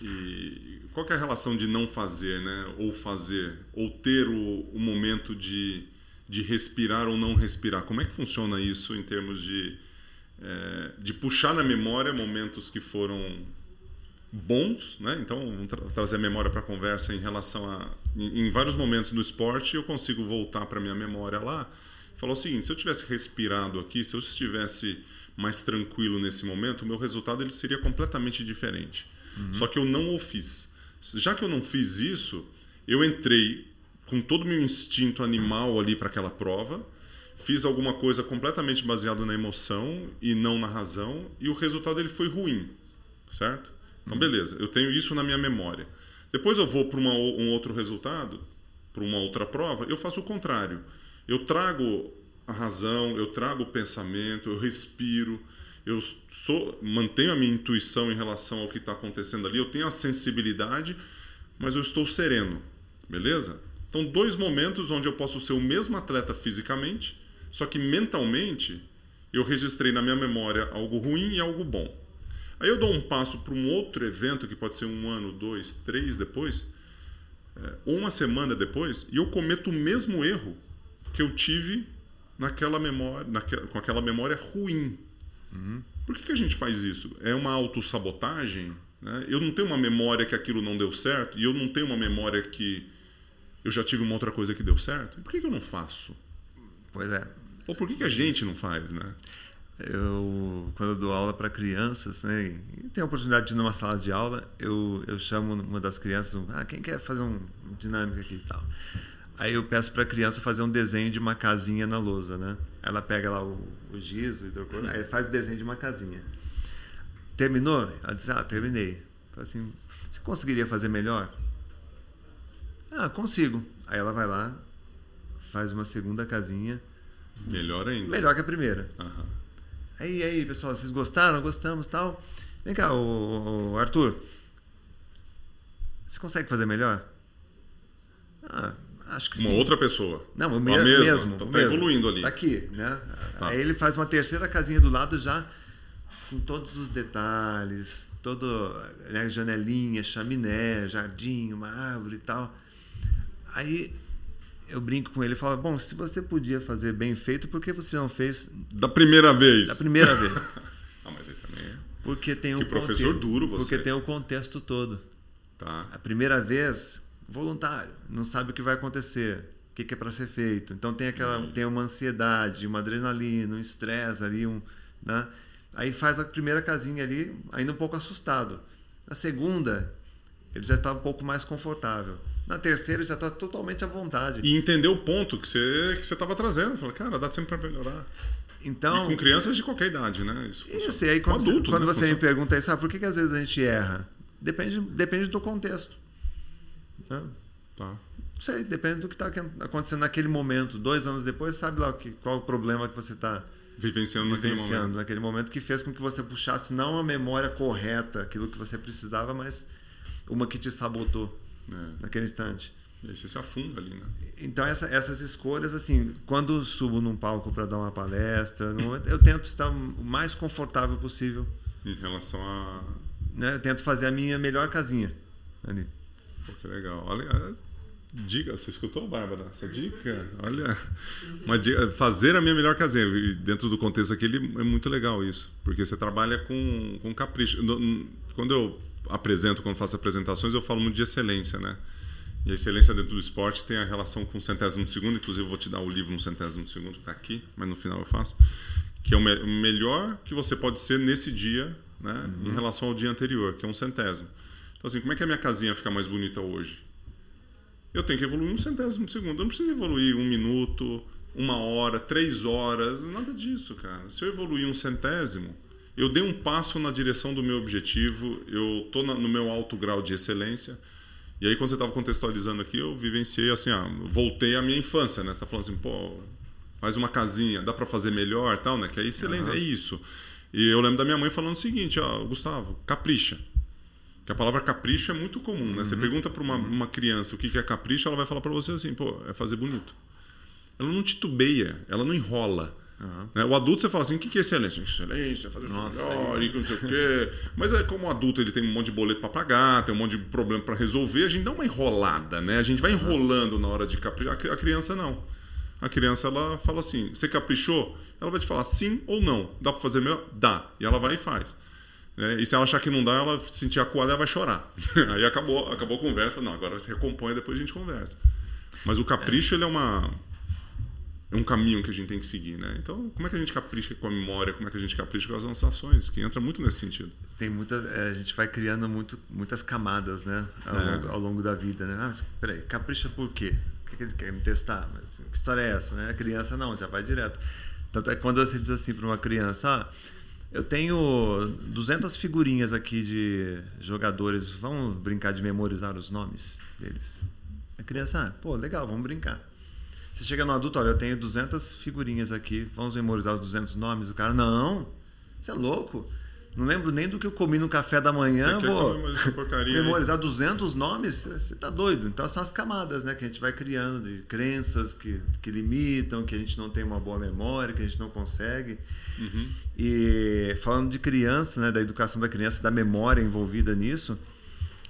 e qual é a relação de não fazer, né? Ou fazer, ou ter o, o momento de, de respirar ou não respirar. Como é que funciona isso em termos de é, de puxar na memória momentos que foram bons, né? Então, vamos tra trazer a memória para a conversa em relação a em, em, vários momentos no esporte eu consigo voltar para minha memória lá. Falar o seguinte: se eu tivesse respirado aqui, se eu estivesse mais tranquilo nesse momento, o meu resultado ele seria completamente diferente. Uhum. Só que eu não o fiz. Já que eu não fiz isso, eu entrei com todo o meu instinto animal ali para aquela prova fiz alguma coisa completamente baseado na emoção e não na razão e o resultado ele foi ruim, certo? Então uhum. beleza, eu tenho isso na minha memória. Depois eu vou para um outro resultado, para uma outra prova, eu faço o contrário. Eu trago a razão, eu trago o pensamento, eu respiro, eu sou, mantenho a minha intuição em relação ao que está acontecendo ali, eu tenho a sensibilidade, mas eu estou sereno, beleza? Então, dois momentos onde eu posso ser o mesmo atleta fisicamente, só que mentalmente eu registrei na minha memória algo ruim e algo bom. Aí eu dou um passo para um outro evento que pode ser um ano, dois, três depois, é, ou uma semana depois, e eu cometo o mesmo erro que eu tive naquela memória, naquela, com aquela memória ruim. Uhum. Por que, que a gente faz isso? É uma autossabotagem? Né? Eu não tenho uma memória que aquilo não deu certo, e eu não tenho uma memória que eu já tive uma outra coisa que deu certo. Por que, que eu não faço? Pois é. Ou por que, que a gente não faz, né? Eu, quando eu dou aula para crianças, né, e tenho a oportunidade de ir numa sala de aula, eu, eu chamo uma das crianças, ah, quem quer fazer um dinâmica aqui e tal. Aí eu peço para a criança fazer um desenho de uma casinha na lousa, né? Ela pega lá o, o giz, o hidrocor, aí faz o desenho de uma casinha. Terminou? Ela diz, ah, terminei. Falei assim, você conseguiria fazer melhor? Ah, consigo. Aí ela vai lá, faz uma segunda casinha. Melhor ainda. Melhor que a primeira. Uhum. Aí, aí, pessoal, vocês gostaram? Gostamos tal. Vem cá, o, Arthur. Você consegue fazer melhor? Ah, Acho que uma sim. outra pessoa. Não, o mesmo. mesmo então tá mesmo. evoluindo ali. Tá aqui, né? Tá. Aí ele faz uma terceira casinha do lado já com todos os detalhes, todo, né, janelinha, chaminé, jardim, uma árvore e tal. Aí eu brinco com ele e falo, bom, se você podia fazer bem feito, por que você não fez da primeira vez? Da primeira vez. ah, mas aí também é. Porque tem que o professor contexto, duro você. Porque tem o contexto todo. Tá. A primeira vez voluntário, não sabe o que vai acontecer, o que, que é para ser feito. Então tem aquela, uhum. tem uma ansiedade, uma adrenalina, um estresse ali, um, né? Aí faz a primeira casinha ali, ainda um pouco assustado. A segunda, ele já está um pouco mais confortável. Na terceira, já está totalmente à vontade. E entender o ponto que você que você estava trazendo. Falei, cara, dá sempre para melhorar. Então, e com crianças de qualquer idade, né? Isso, isso e aí quando, adulto, você, quando né? você me pergunta isso, ah, por que, que às vezes a gente erra? Depende, depende do contexto. Né? Tá. Não sei, depende do que está acontecendo naquele momento. Dois anos depois, sabe lá que, qual o problema que você está vivenciando, vivenciando naquele momento. naquele momento que fez com que você puxasse não a memória correta, aquilo que você precisava, mas uma que te sabotou é. naquele instante. E aí você se afunda ali, né? Então essa, essas escolhas, assim, quando subo num palco para dar uma palestra, eu tento estar o mais confortável possível. Em relação a... Né? Eu tento fazer a minha melhor casinha ali. Pô, que legal. Olha, dica, você escutou, Bárbara? Essa dica? Olha, uma dica, fazer a minha melhor casinha. E dentro do contexto aqui, é muito legal isso, porque você trabalha com, com capricho. Quando eu apresento, quando faço apresentações, eu falo muito de excelência, né? E a excelência dentro do esporte tem a relação com o centésimo de segundo, inclusive eu vou te dar o livro no centésimo de segundo que está aqui, mas no final eu faço, que é o, me o, melhor que você pode ser nesse dia, né, uhum. em relação ao dia anterior, que é um centésimo. Então assim, como é que a minha casinha fica mais bonita hoje? Eu tenho que evoluir um centésimo de segundo. Eu não preciso evoluir um minuto, uma hora, três horas, nada disso, cara. Se eu evoluir um centésimo, eu dei um passo na direção do meu objetivo, eu estou no meu alto grau de excelência. E aí, quando você estava contextualizando aqui, eu vivenciei assim, ah, voltei à minha infância, né? Você tá falando assim, pô, faz uma casinha, dá para fazer melhor tal, né? Que é excelência, uhum. é isso. E eu lembro da minha mãe falando o seguinte, ó, Gustavo, capricha. Que a palavra capricho é muito comum, né? Uhum. Você pergunta para uma, uhum. uma criança o que é capricho, ela vai falar para você assim, pô, é fazer bonito. Ela não titubeia, ela não enrola. Uhum. Né? O adulto você fala assim, o que é excelência? Excelência, fazer Nossa, melhor, e não sei o quê. Mas é como o adulto ele tem um monte de boleto para pagar, tem um monte de problema para resolver, a gente dá uma enrolada, né? A gente vai enrolando na hora de caprichar. A criança não. A criança ela fala assim, você caprichou? Ela vai te falar sim ou não. Dá para fazer melhor? Dá. E ela vai e faz. Né? E se ela achar que não dá, ela se sentir acuada, ela vai chorar. Aí acabou, acabou a conversa. Não, agora se recompõe, depois a gente conversa. Mas o capricho, é. ele é uma é um caminho que a gente tem que seguir, né? Então, como é que a gente capricha com a memória? Como é que a gente capricha com as nossas ações? Que entra muito nesse sentido. Tem muita, é, a gente vai criando muito, muitas camadas, né? Ao, é. longo, ao longo, da vida, né? Ah, mas, peraí, capricha por quê? O que ele quer me testar? Mas que história é essa, né? A criança não, já vai direto. Tanto é que quando você diz assim para uma criança, ah, eu tenho 200 figurinhas aqui de jogadores, vamos brincar de memorizar os nomes deles? A criança, ah, pô, legal, vamos brincar. Você chega no adulto, olha, eu tenho 200 figurinhas aqui, vamos memorizar os 200 nomes? O cara, não, você é louco. Não lembro nem do que eu comi no café da manhã, você vou memorizar 200 nomes? Você tá doido. Então são as camadas né, que a gente vai criando de crenças que, que limitam, que a gente não tem uma boa memória, que a gente não consegue. Uhum. E falando de criança, né, da educação da criança, da memória envolvida nisso,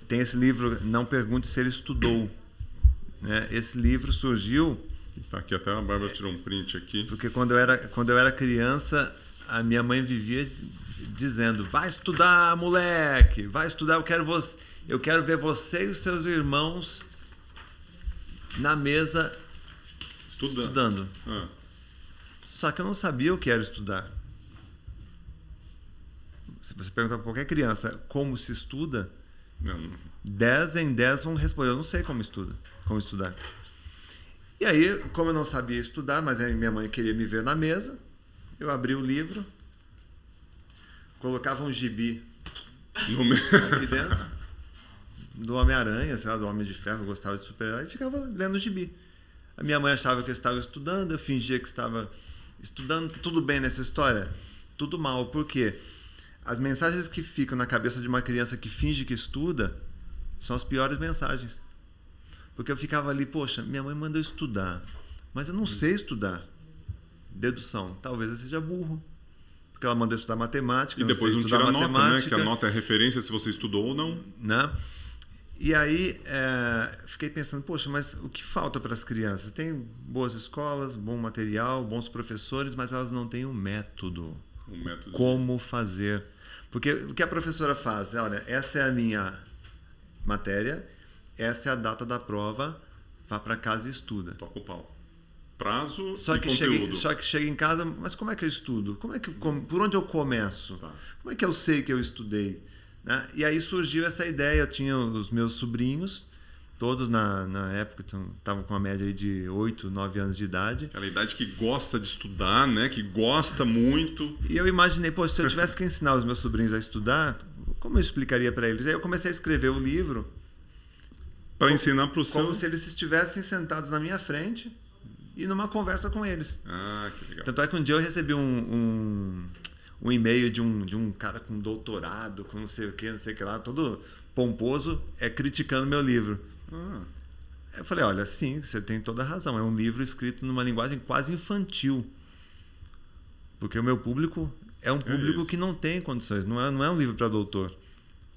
tem esse livro Não Pergunte Se Ele Estudou. Né? Esse livro surgiu aqui até a Bárbara tirou um print aqui. Porque quando eu era, quando eu era criança, a minha mãe vivia dizendo: "Vai estudar, moleque, vai estudar, eu quero você, eu quero ver você e os seus irmãos na mesa estudando". estudando. Ah. Só que eu não sabia o que era estudar. Se você perguntar para qualquer criança como se estuda, não. 10 em 10 vão responder: Eu não sei como estuda, como estudar. E aí, como eu não sabia estudar, mas minha mãe queria me ver na mesa, eu abri o livro, colocava um gibi no aqui dentro, do Homem-Aranha, sei lá, do Homem de Ferro, eu gostava de super-herói, e ficava lendo o gibi. A minha mãe achava que eu estava estudando, eu fingia que estava estudando. Tudo bem nessa história? Tudo mal. Por quê? As mensagens que ficam na cabeça de uma criança que finge que estuda são as piores mensagens. Porque eu ficava ali, poxa, minha mãe mandou estudar, mas eu não sei estudar. Dedução, talvez eu seja burro. Porque ela mandou estudar matemática. E depois não, tira a nota, né? Que a nota é referência se você estudou ou não. Né? E aí é, fiquei pensando, poxa, mas o que falta para as crianças? Tem boas escolas, bom material, bons professores, mas elas não têm um método. Um método. Como fazer. Porque o que a professora faz? Olha, essa é a minha matéria essa é a data da prova, vá para casa e estuda. Toca o pau. Prazo só que conteúdo. Chega, só que chega em casa, mas como é que eu estudo? Como é que, como, por onde eu começo? Tá. Como é que eu sei que eu estudei? Né? E aí surgiu essa ideia, eu tinha os meus sobrinhos, todos na, na época estavam com uma média de 8, 9 anos de idade. Aquela idade que gosta de estudar, né? Que gosta muito. E eu imaginei, pô, se eu tivesse que ensinar os meus sobrinhos a estudar, como eu explicaria para eles? Aí eu comecei a escrever o livro. Para ensinar para o seu... Como se eles estivessem sentados na minha frente e numa conversa com eles. Ah, que legal. Tanto é que um dia eu recebi um, um, um e-mail de um, de um cara com doutorado, com não sei o que, não sei o que lá, todo pomposo, é criticando meu livro. Ah, Eu falei, olha, sim, você tem toda a razão. É um livro escrito numa linguagem quase infantil. Porque o meu público é um público isso. que não tem condições. Não é, não é um livro para doutor.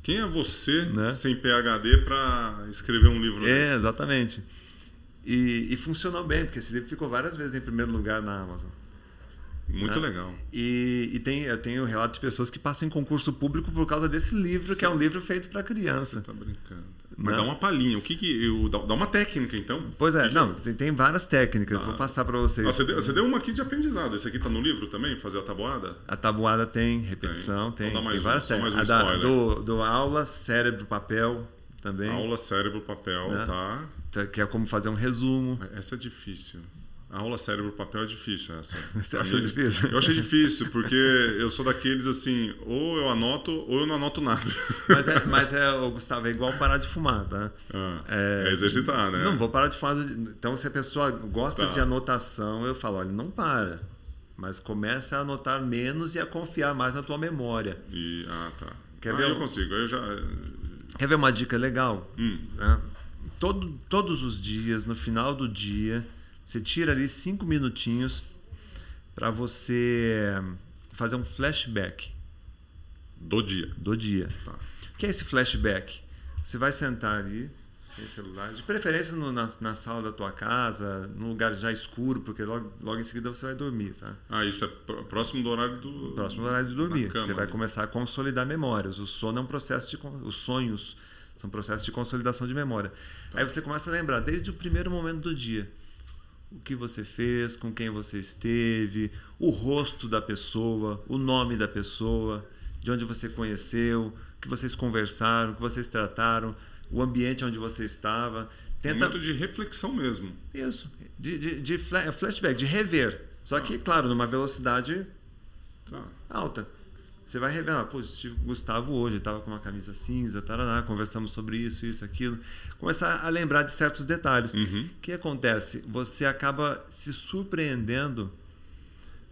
Quem é você, Né? sem PhD, para escrever um livro É, desse? exatamente. E, e funcionou bem, porque esse livro ficou várias vezes em primeiro lugar na Amazon. Muito né? legal. E, e tem, eu tenho relato de pessoas que passam em concurso público por causa desse livro, que é um livro feito para Você criança. tá brincando. Mas Não. dá uma palhinha. O que que... eu- dá uma técnica, então. Pois é, não, tem, tem várias técnicas, Ah. vou passar para vocês. Ah, você, deu, você deu uma aqui de aprendizado. Esse aqui tá no livro também? Fazer a tabuada? A tabuada tem, repetição Tem. tem, Então tem um, várias mais técnicas. um A da- do, do aula, cérebro, papel também, Aula, cérebro, papel, Né? tá? tá, que é como fazer um resumo. Essa é difícil. A aula cérebro, papel é difícil essa. Você achou mim- difícil? Eu achei difícil, porque eu sou daqueles assim, ou eu anoto, ou eu não anoto nada. Mas, é, mas é, Gustavo, é igual parar de fumar, tá? Ah, É, é, exercitar, né? Não, vou parar de fumar. Então, se a pessoa gosta Tá. de anotação, eu falo, olha, não para. Mas começa a anotar menos e a confiar mais na tua memória. E, ah, tá. Quer ah, ver eu consigo. Eu já. Quer ver uma dica legal? Hum, né? Todo, todos os dias, no final do dia, você tira ali cinco minutinhos para você fazer um flashback do dia. do dia. Tá. O que é esse flashback? Você vai sentar ali, sem celular, de preferência no- na, na sala da tua casa, num lugar já escuro, porque logo, logo em seguida você vai dormir, tá? Ah, isso é pr- próximo do horário do. Próximo do horário de dormir. cama Você vai ali. começar a consolidar memórias. O sono é um processo de. Os sonhos são processos de consolidação de memória. Tá. Aí você começa a lembrar, desde o primeiro momento do dia, o que você fez, com quem você esteve, o rosto da pessoa, o nome da pessoa, de onde você conheceu, o que vocês conversaram, o que vocês trataram, o ambiente onde você estava. Tenta. Momento de reflexão mesmo. Isso. De, de, de fla- flashback, de rever. Só que, claro, numa velocidade Tá. alta. Você vai revendo, ah, pô, o Gustavo hoje, estava com uma camisa cinza, taraná, conversamos sobre isso, isso, aquilo. Começar a lembrar de certos detalhes. Uhum. O que acontece? Você acaba se surpreendendo,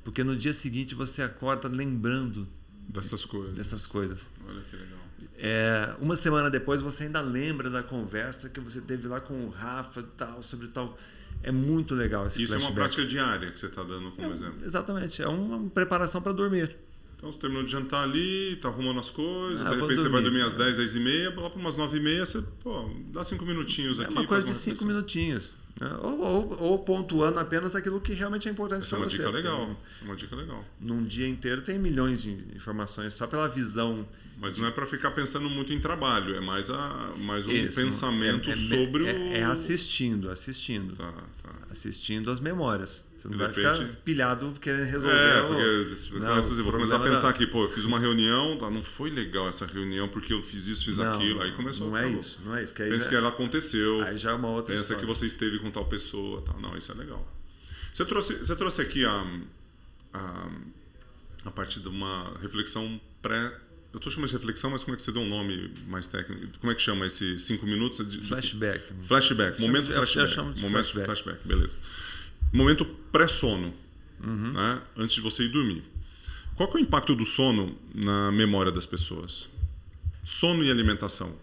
porque no dia seguinte você acorda lembrando Dessas coisas. dessas coisas. Olha que legal. É, uma semana depois você ainda lembra da conversa que você teve lá com o Rafa tal, sobre tal. É muito legal esse Isso é uma flashback. prática diária que você está dando como exemplo. Exatamente, é uma preparação para dormir. Então você terminou de jantar ali, tá arrumando as coisas, Ah, de repente você vai dormir. às 10, 10 e meia, lá para umas 9 e meia, você, pô, dá cinco minutinhos É aqui. uma coisa de faz uma cinco reflexão. minutinhos. né? Ou, ou- ou pontuando apenas aquilo que realmente é importante é para uma você. dica legal. É uma dica legal. Num dia inteiro tem milhões de informações só pela visão. Mas não é para ficar pensando muito em trabalho, é mais, a, mais um Isso, pensamento é- é- sobre é, o. É assistindo, assistindo. Tá, tá. Assistindo as memórias. Você não vai repente- ficar pilhado querendo resolver. É, o- porque você não, começa o vou começar a pensar da- aqui, pô, eu fiz uma reunião, tá, não foi legal essa reunião porque eu fiz isso, fiz Não, aquilo. Aí começou Não é isso, não é isso. Que Pensa já, que ela aconteceu. aí já é uma outra Pensa que história. você esteve com tal pessoa. Tal. Não, isso é legal. Você trouxe, você trouxe aqui a, a, a partir de uma reflexão pré. Eu estou chamando de reflexão, mas como é que você deu um nome mais técnico? Como é que chama esse cinco minutos? Flashback. Flashback. Momento de- eu- eu flashback. Momento flashback. flashback. Beleza. Momento pré-sono. Uhum. Né? Antes de você ir dormir. Qual é o impacto do sono na memória das pessoas? Sono e alimentação.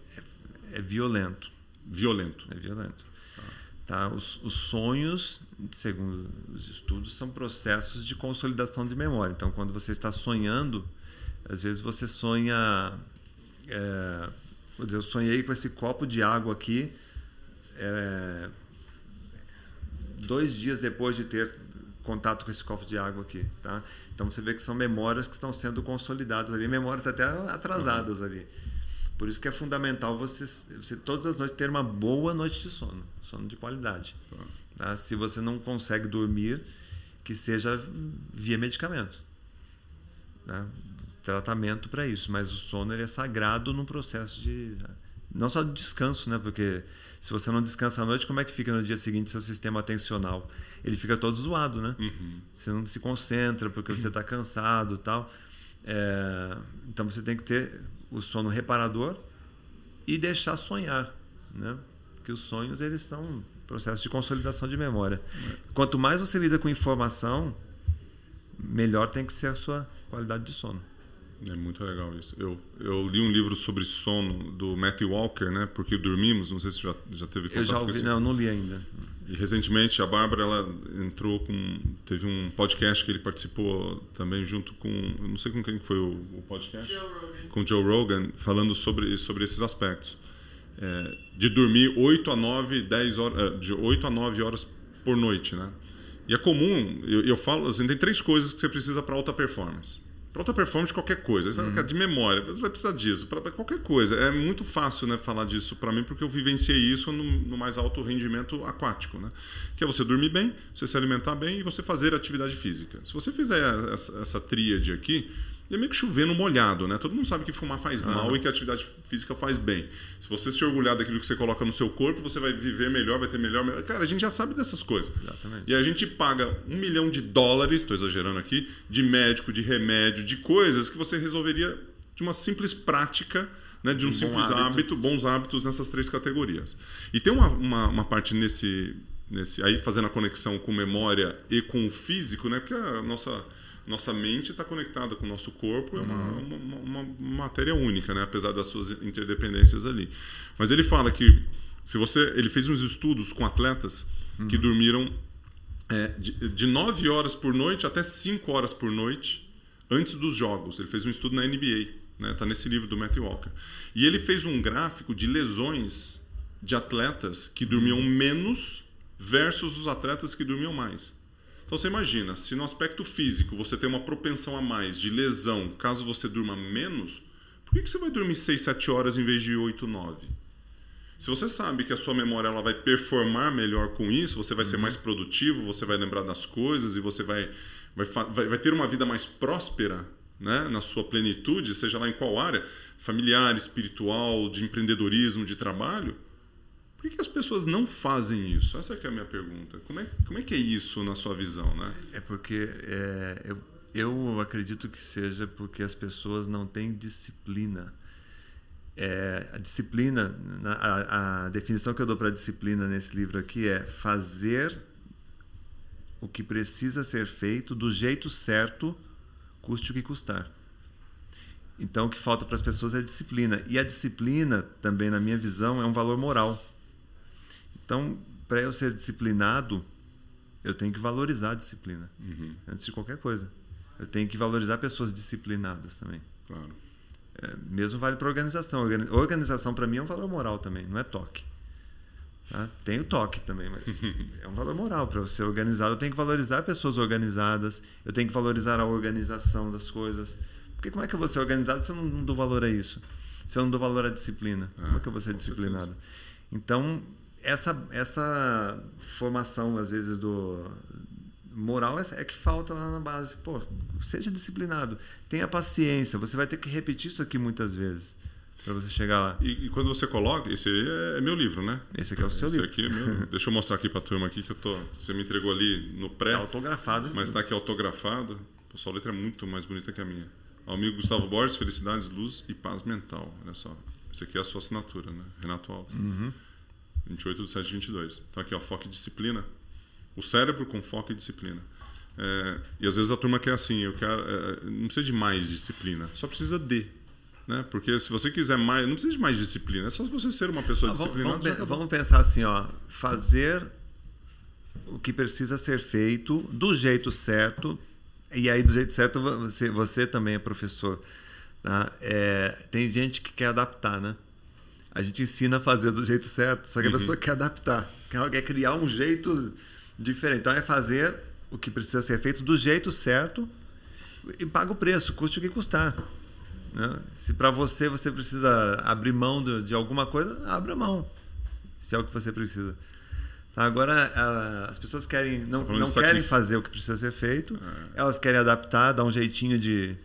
É violento. Violento. É violento. Tá? Os, os sonhos, segundo os estudos, são processos de consolidação de memória. Então, quando você está sonhando, às vezes você sonha. É, eu sonhei com esse copo de água aqui. é, dois dias depois de ter contato com esse copo de água aqui, tá? Então você vê que são memórias que estão sendo consolidadas ali, memórias até atrasadas ali. Por isso que é fundamental você, você todas as noites ter uma boa noite de sono, sono de qualidade. Tá. tá? Se você não consegue dormir, que seja via medicamento. Tá? Tratamento para isso, mas o sono ele é sagrado no processo de não só de descanso, né? Porque Se você não descansa à noite, como é que fica no dia seguinte seu sistema atencional? Ele fica todo zoado, né? Uhum. Você não se concentra porque você está cansado e tal. É, então você tem que ter o sono reparador e deixar sonhar, né? Porque os sonhos eles são um processo de consolidação de memória. Quanto mais você lida com informação, melhor tem que ser a sua qualidade de sono. É muito legal isso. Eu, eu li um livro sobre sono do Matthew Walker, né? Porque dormimos. Não sei se já, já teve contato Eu já com ouvi, esse- não, não li ainda. E recentemente a Bárbara ela entrou com teve um podcast que ele participou também junto com eu não sei com quem foi o, o podcast Joe Rogan. com Joe Rogan falando sobre sobre esses aspectos É, de dormir 8 a 9 10 horas de 8 a 9 horas por noite né e é comum eu, eu falo assim tem três coisas que você precisa para alta performance para alta performance de qualquer coisa. Você ficar de memória você vai precisar disso para qualquer coisa. É muito fácil né falar disso para mim porque eu vivenciei isso no, no mais alto rendimento aquático né? Que é você dormir bem você se alimentar bem e você fazer atividade física. Se você fizer essa, essa tríade aqui é meio que chover no molhado, né? Todo mundo sabe que fumar faz mal e que a atividade física faz bem. Se você se orgulhar daquilo que você coloca no seu corpo, você vai viver melhor, vai ter melhor. Cara, a gente já sabe dessas coisas. Exatamente. E a gente paga um milhão de dólares, estou exagerando aqui, de médico, de remédio, de coisas que você resolveria de uma simples prática, né, de um, Um simples hábito. hábito, bons hábitos nessas três categorias. E tem uma, uma, uma parte nesse, nesse. Aí fazendo a conexão com memória e com o físico, né? Porque a nossa. Nossa mente está conectada com o nosso corpo, é uma, uma, uma- uma matéria única, né? apesar das suas interdependências ali. Mas ele fala que se você, ele fez uns estudos com atletas que dormiram é, de, de 9 horas por noite até 5 horas por noite antes dos jogos. Ele fez um estudo na NBA, né? Tá nesse livro do Matthew Walker. E ele fez um gráfico de lesões de atletas que dormiam menos versus os atletas que dormiam mais. Então você imagina, se no aspecto físico você tem uma propensão a mais de lesão caso você durma menos, por que, que você vai dormir 6, 7 horas em vez de 8, 9? Se você sabe que a sua memória ela vai performar melhor com isso, você vai ser mais produtivo, você vai lembrar das coisas e você vai, vai, vai, vai ter uma vida mais próspera né, na sua plenitude, seja lá em qual área, familiar, espiritual, de empreendedorismo, de trabalho. Por que, as pessoas não fazem isso? Essa é a minha pergunta. Como é, como é que é isso na sua visão, né? É porque é, eu, eu acredito que seja porque as pessoas não têm disciplina. É, a disciplina, na- a, a definição que eu dou para disciplina nesse livro aqui é fazer o que precisa ser feito do jeito certo, custe o que custar. Então, o que falta para as pessoas é disciplina. E a disciplina, também, na minha visão, é um valor moral. Então, para eu ser disciplinado, eu tenho que valorizar a disciplina Uhum, antes de qualquer coisa. Eu tenho que valorizar pessoas disciplinadas também. claro. É, mesmo vale para organização. Organi- Organização para mim é um valor moral também, não é toque. Tá? Tem o toque também, mas é um valor moral. Para eu ser organizado, eu tenho que valorizar pessoas organizadas, eu tenho que valorizar a organização das coisas. Porque como é que eu vou ser organizado se eu não, não dou valor a isso? Se eu não dou valor à disciplina? Ah, como é que eu vou ser disciplinado? Então, essa, essa formação, às vezes, do moral é, é que falta lá na base. Pô, seja disciplinado, tenha paciência. Você vai ter que repetir isso aqui muitas vezes para você chegar lá. E, e quando você coloca, esse aí é, é meu livro, né? Esse aqui é o seu Esse livro. aqui é meu. Deixa eu mostrar aqui pra turma aqui que eu tô. Você me entregou ali no pré, É autografado. mas tá aqui autografado. Pô, sua letra é muito mais bonita que a minha. Ao amigo Gustavo Borges, felicidades, luz e paz mental. Olha só. Esse aqui é a sua assinatura, né? Renato Alves. Uhum. 28 de 7 de 22. Então aqui, ó, foco e disciplina. O cérebro com foco e disciplina. É, e às vezes a turma quer assim, eu quero, é, não precisa de mais disciplina, só precisa de. Né? Porque se você quiser mais, não precisa de mais disciplina, é só você ser uma pessoa Ah, vamos, disciplinada. vamos acabou. vamos pensar assim, ó, fazer o que precisa ser feito do jeito certo. E aí, do jeito certo, você, você também é professor. tá? É, tem gente que quer adaptar, né? A gente ensina a fazer do jeito certo, só que a Uhum. pessoa quer adaptar. Ela quer criar um jeito diferente. Então, é fazer o que precisa ser feito do jeito certo e paga o preço, custe o que custar. né? Se para você você precisa abrir mão de, de alguma coisa, abra mão. Se é o que você precisa. Tá? Agora, a- as pessoas querem não, falando não querem fazer o que precisa ser feito, É. elas querem adaptar, dar um jeitinho de,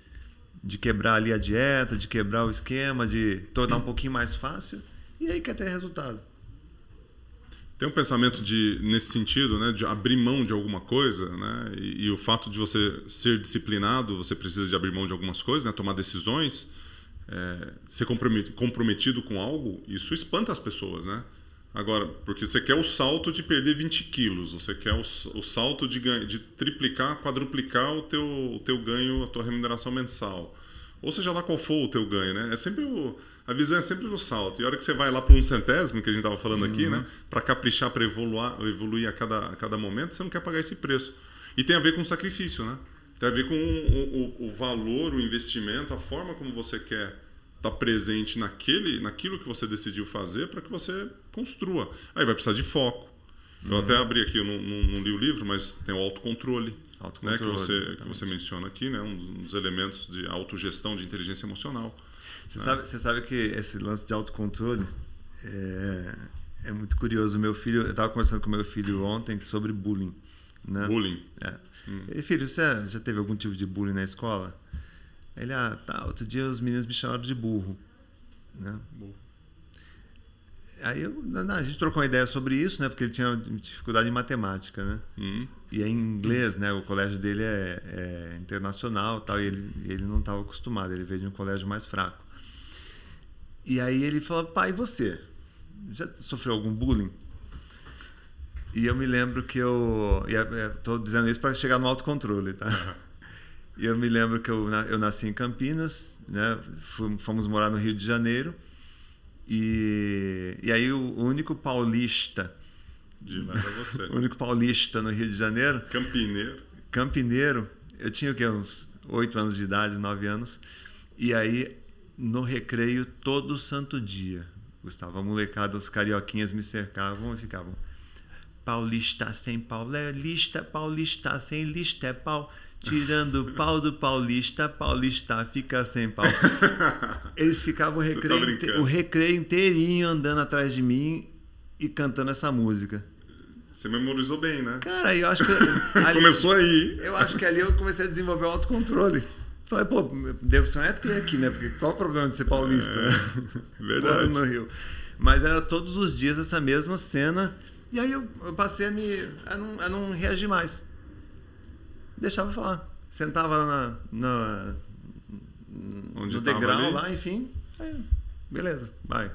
de quebrar ali a dieta, de quebrar o esquema, de tornar um pouquinho mais fácil, e aí quer ter resultado. Tem um pensamento de nesse sentido, né, de abrir mão de alguma coisa, né, e, e, o fato de você ser disciplinado, você precisa de abrir mão de algumas coisas, né, tomar decisões, é, ser comprometido com algo, isso espanta as pessoas, né? Agora, porque você quer o salto de perder 20 quilos, você quer o, o salto de, ganho, de triplicar, quadruplicar o teu, o teu ganho, a tua remuneração mensal. Ou seja lá qual for o teu ganho, né? É sempre o, a visão é sempre no salto. E a hora que você vai lá para um centésimo, que a gente estava falando uhum. aqui, né? Para caprichar, para evoluir, evoluir a cada, a cada momento, você não quer pagar esse preço. E tem a ver com sacrifício, né? Tem a ver com o, o, o valor, o investimento, a forma como você quer tá presente naquele, naquilo que você decidiu fazer para que você construa. Aí vai precisar de foco. Eu até abri aqui, eu não, não, não, li o livro, mas tem o autocontrole, autocontrole né, que, você, que você menciona aqui, né, um dos elementos de autogestão, de inteligência emocional. Você, né? sabe, você sabe que esse lance de autocontrole é, é muito curioso. Meu filho, eu estava conversando com meu filho ontem sobre bullying. Né? Bullying? É. Hum. Ele, filho, você já teve algum tipo de bullying na escola? Ele, ah, tá, outro dia os meninos me chamaram de burro. Né? Burro. Aí eu, a gente trocou uma ideia sobre isso, né? Porque ele tinha dificuldade em matemática, né? Hum. E é em inglês, né? O colégio dele é, é internacional tal, e ele, ele não estava acostumado, ele veio de um colégio mais fraco. E aí ele falou, pai, e você? Já sofreu algum bullying? E eu me lembro que eu... Estou dizendo isso para chegar no autocontrole, tá? E eu me lembro que eu, eu nasci em Campinas, né? Fomos morar no Rio de Janeiro. E, e aí o único paulista. De nada você. o único paulista no Rio de Janeiro. Campineiro. Campineiro. Eu tinha o quê? Uns oito anos de idade, nove anos. E aí, no recreio, todo santo dia, Gustavo, a molecada, os carioquinhas me cercavam e ficavam. Paulista sem paulista, paulista sem lista é pau. Tirando o pau do paulista, paulista fica sem pau. Eles ficavam o tá recreio, tá o recreio inteirinho andando atrás de mim e cantando essa música. Você memorizou bem, né? Cara, eu acho que. Ali, Começou aí. Eu acho que ali eu comecei a desenvolver o autocontrole. Falei, pô, devo ser um ET aqui, né? Porque qual o problema de ser paulista? É, verdade. no Rio. Mas era todos os dias essa mesma cena. E aí eu, eu passei a me. a não, a não reagir mais deixava falar. Sentava lá na, na Onde no degrau ali? lá, enfim. Beleza, vai.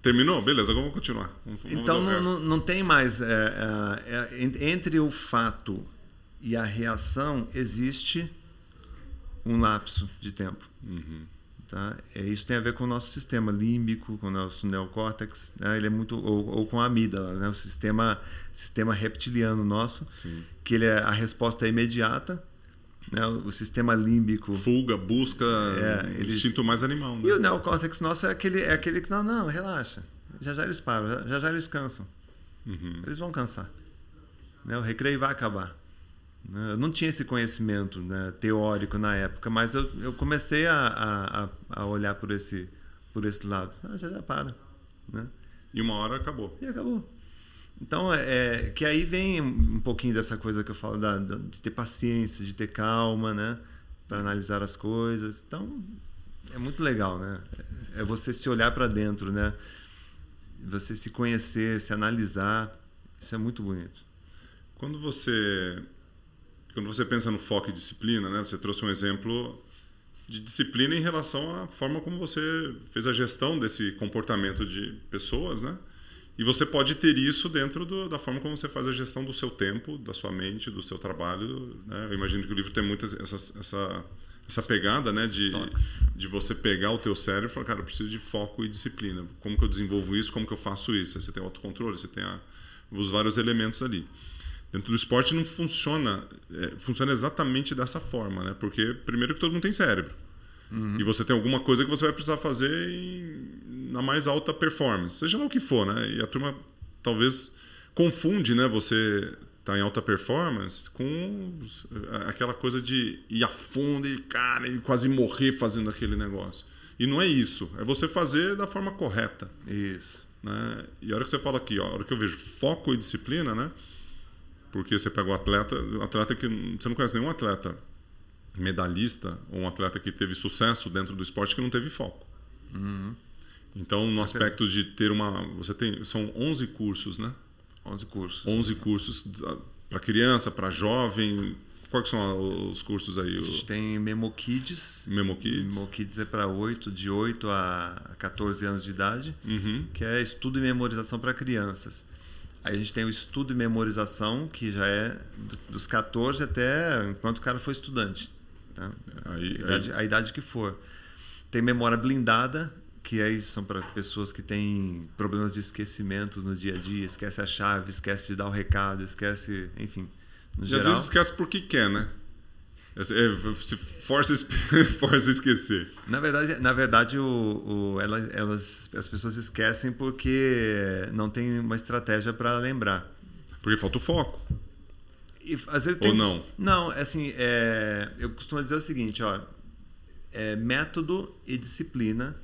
Terminou? Beleza, agora vamos continuar. Vamos, então não, não, tem mais. É, é, é, entre o fato e a reação existe um lapso de tempo. Uhum. Tá? É, isso tem a ver com o nosso sistema límbico, com o nosso neocórtex, né? ele é muito ou, ou, com a amígdala, né? o sistema sistema reptiliano nosso, Sim. que ele é, a resposta é imediata, né? o sistema límbico fuga, busca, é, ele, instinto mais animal. Né? E o neocórtex nosso é aquele é aquele que não, não, relaxa, já já eles param, já já eles cansam, uhum. eles vão cansar, né? o recreio vai acabar. Né? Eu não tinha esse conhecimento né, teórico na época, mas eu, eu comecei a, a, a, olhar por esse, por esse lado. Ah, já já para. Né? E uma hora acabou. E acabou. Então, é, é, que aí vem um pouquinho dessa coisa que eu falo da, da, de ter paciência, de ter calma, né? Para analisar as coisas. Então, é muito legal, né? É você se olhar para dentro, né? Você se conhecer, se analisar. Isso é muito bonito. Quando você quando você pensa no foco e disciplina, né, você trouxe um exemplo de disciplina em relação à forma como você fez a gestão desse comportamento de pessoas, né? E você pode ter isso dentro do, da forma como você faz a gestão do seu tempo, da sua mente, do seu trabalho. Né? Eu imagino que o livro tem muita essa, essa, essa pegada, né? De, de você pegar o teu cérebro e falar, cara, eu preciso de foco e disciplina. Como que eu desenvolvo isso? Como que eu faço isso? Aí você tem o autocontrole, você tem a, os vários elementos ali. Dentro do esporte não funciona, é, funciona exatamente dessa forma, né? Porque primeiro que todo mundo tem cérebro. Uhum. E você tem alguma coisa que você vai precisar fazer em, na mais alta performance, seja lá o que for, né? E a turma talvez confunde, né? Você tá em alta performance com aquela coisa de ir a fundo e, cara, e quase morrer fazendo aquele negócio. E não é isso. É você fazer da forma correta. Isso. Né? E a hora que você fala aqui, ó, a hora que eu vejo foco e disciplina, né? Porque você pega o atleta, atleta que você não conhece nenhum atleta medalhista ou um atleta que teve sucesso dentro do esporte que não teve foco. Uhum. Então, no aspecto de ter uma. Você tem. São 11 cursos, né? 11 cursos. 11 cursos para criança, para jovem. Quais são os cursos aí? A gente tem Memo Kids. Memo Kids. Memo Kids é para 8, de 8 a 14 anos de idade, Uhum. que é estudo e memorização para crianças. Aí a gente tem o estudo e memorização, que já é do- dos 14 até enquanto o cara for estudante. Tá? Aí, a, idade, a idade que for. Tem memória blindada, que aí são para pessoas que têm problemas de esquecimentos no dia a dia, esquece a chave, esquece de dar o recado, esquece, enfim, no E às geral. vezes esquece porque quer, né? É, se força, força esquecer. Na verdade, na verdade o, o- elas, elas, as pessoas esquecem porque não tem uma estratégia para lembrar. Porque falta o foco. E, às vezes Ou tem- não? Não, assim, é, eu costumo dizer o seguinte, ó, é, método e disciplina,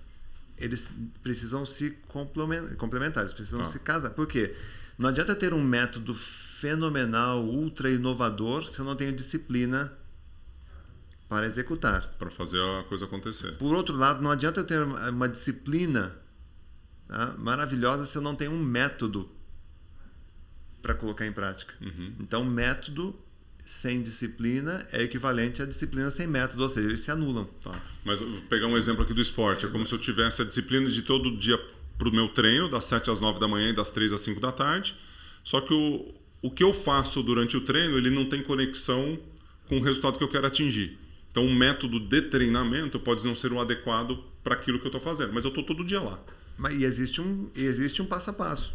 eles precisam se complemen- complementar, eles precisam Tá. se casar. Por quê? Não adianta ter um método fenomenal, ultra inovador, se eu não tenho disciplina para executar. Para fazer a coisa acontecer. Por outro lado, não adianta eu ter uma disciplina tá, maravilhosa se eu não tenho um método para colocar em prática. Uhum. Então, método sem disciplina é equivalente a disciplina sem método, ou seja, eles se anulam. Tá. Mas vou pegar um exemplo aqui do esporte. É como se eu tivesse a disciplina de todo dia pro meu treino, das 7 às 9 da manhã e das 3 às 5 da tarde. Só que o, o que eu faço durante o treino, ele não tem conexão com o resultado que eu quero atingir. Então, o método de treinamento pode não ser o adequado para aquilo que eu estou fazendo, mas eu estou todo dia lá. Mas e existe um, e existe um passo a passo.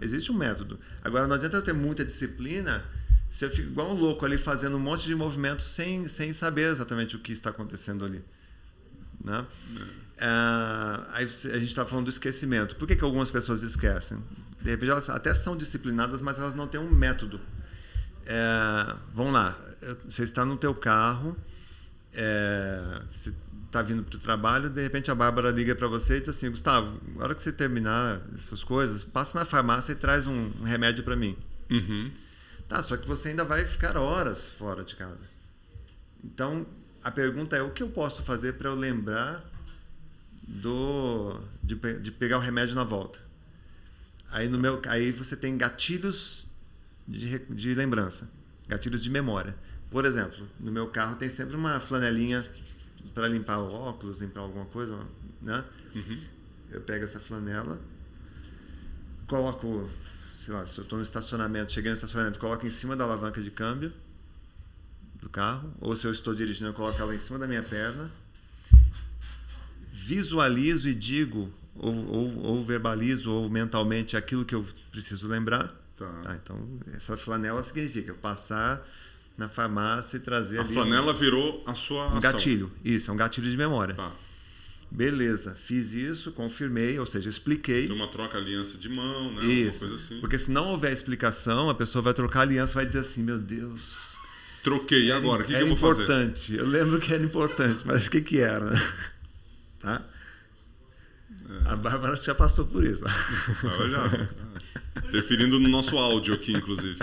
Existe um método. Agora, não adianta eu ter muita disciplina se eu fico igual um louco ali fazendo um monte de movimentos sem, sem saber exatamente o que está acontecendo ali. Né? Ah, aí a gente está falando do esquecimento. Por que, que algumas pessoas esquecem? De repente, elas até são disciplinadas, mas elas não têm um método. É, vamos lá. Você está no teu carro, é, você está vindo para o trabalho, de repente a Bárbara liga para você e diz assim, Gustavo, na hora que você terminar essas coisas, passa na farmácia e traz um, um remédio para mim. Uhum. Tá, só que você ainda vai ficar horas fora de casa. Então, a pergunta é, o que eu posso fazer para eu lembrar do de, de pegar o remédio na volta? Aí, no meu, aí você tem gatilhos de, de lembrança, gatilhos de memória. Por exemplo, no meu carro tem sempre uma flanelinha para limpar o óculos, limpar alguma coisa, né? Uhum. Eu pego essa flanela, coloco, sei lá, se eu estou no estacionamento, cheguei no estacionamento, coloco em cima da alavanca de câmbio do carro, ou se eu estou dirigindo, eu coloco ela em cima da minha perna, visualizo e digo, ou, ou, ou verbalizo, ou mentalmente aquilo que eu preciso lembrar. Tá. Tá, então, essa flanela significa passar na farmácia e trazer A ali flanela virou a sua um ação. gatilho. Isso, é um gatilho de memória. Tá. Beleza, fiz isso, confirmei, ou seja, expliquei. Uma troca aliança de mão, né? Isso. Assim. Porque se não houver explicação, a pessoa vai trocar a aliança e vai dizer assim: Meu Deus. Troquei, e agora? O que, que era eu vou fazer? importante. Eu lembro que era importante, mas o que, que era? Tá? É. A Bárbara já passou por isso. Ela já. Interferindo no nosso áudio aqui, inclusive.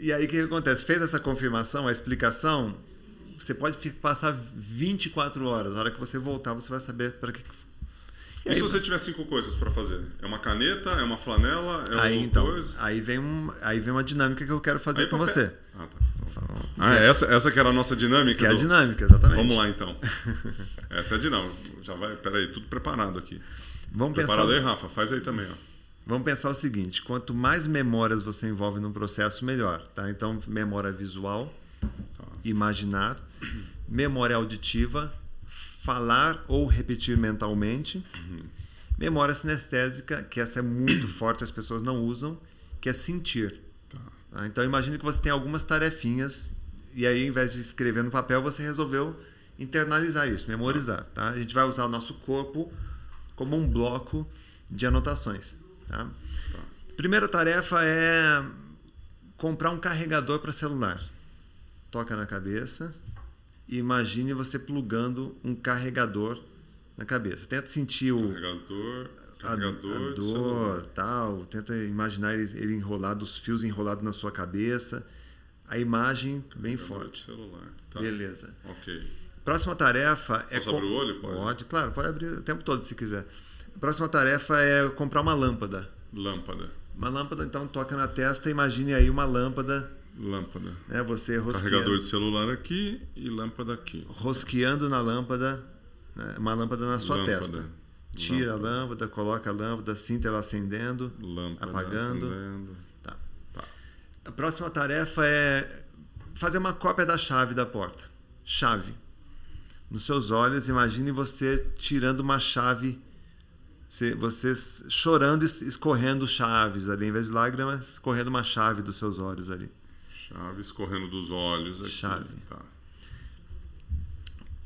E aí o que, que acontece? Fez essa confirmação, a explicação, você pode passar 24 horas. Na hora que você voltar, você vai saber para que. E, aí- se você tiver cinco coisas para fazer? É uma caneta? É uma flanela? É Aí uma então, coisa? aí vem, um, aí vem uma dinâmica que eu quero fazer com você. Ah, tá. Ah, é essa, essa que era a nossa dinâmica? Que é a dinâmica, exatamente. Vamos lá, então. Essa é a dinâmica. Já vai, peraí, tudo preparado aqui. Vamos pensar, Preparado aí, Rafa? Faz aí também, ó. Vamos pensar o seguinte: quanto mais memórias você envolve num processo, melhor. Tá? Então, memória visual, imaginar, memória auditiva, falar ou repetir mentalmente, memória sinestésica, que essa é muito forte, as pessoas não usam, que é sentir. Tá. Tá? Então, imagine que você tem algumas tarefinhas e aí, ao invés de escrever no papel, você resolveu internalizar isso, memorizar. Tá? A gente vai usar o nosso corpo como um bloco de anotações. Tá? Tá. Primeira tarefa é comprar um carregador para celular. Toca na cabeça e imagine você plugando um carregador na cabeça. Tenta sentir o Carregador, a, carregador, a dor, tal. Tenta imaginar ele, ele enrolado, os fios enrolados na sua cabeça. A imagem bem Carregador forte. de celular. Tá. Beleza. Ok. Próxima tarefa é. Posso abrir o olho? Pode. Pode, claro, pode abrir o tempo todo se quiser. Próxima tarefa é comprar uma lâmpada. Lâmpada. Uma lâmpada, então toca na testa, imagine aí uma lâmpada, Lâmpada. né? Você rosqueando, Carregador de celular aqui e lâmpada aqui. rosqueando na lâmpada, né? uma lâmpada na sua Lâmpada. testa. Tira a lâmpada, coloca a lâmpada, sinta ela acendendo. Lâmpada Apagando. acendendo. Tá. Tá. A próxima tarefa é fazer uma cópia da chave da porta. Chave. Nos seus olhos, imagine você tirando uma chave, você, você chorando e escorrendo chaves ali, em vez de lágrimas, escorrendo uma chave dos seus olhos ali. Chave escorrendo dos olhos aqui. Chave. Tá.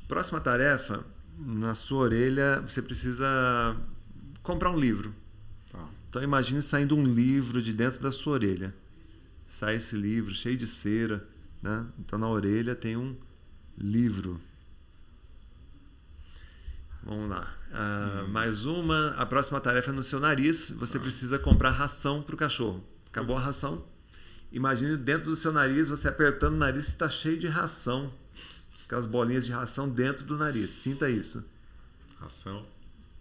Próxima tarefa, na sua orelha, você precisa comprar um livro. Tá. Então imagine saindo um livro de dentro da sua orelha. Sai esse livro cheio de cera, né? Então na orelha tem um livro. Vamos lá. Ah, Mais uma. A próxima tarefa é no seu nariz. Você precisa comprar ração para o cachorro. Acabou a ração. Imagine dentro do seu nariz, você apertando o nariz, está cheio de ração. Aquelas bolinhas de ração dentro do nariz. Sinta isso. Ração.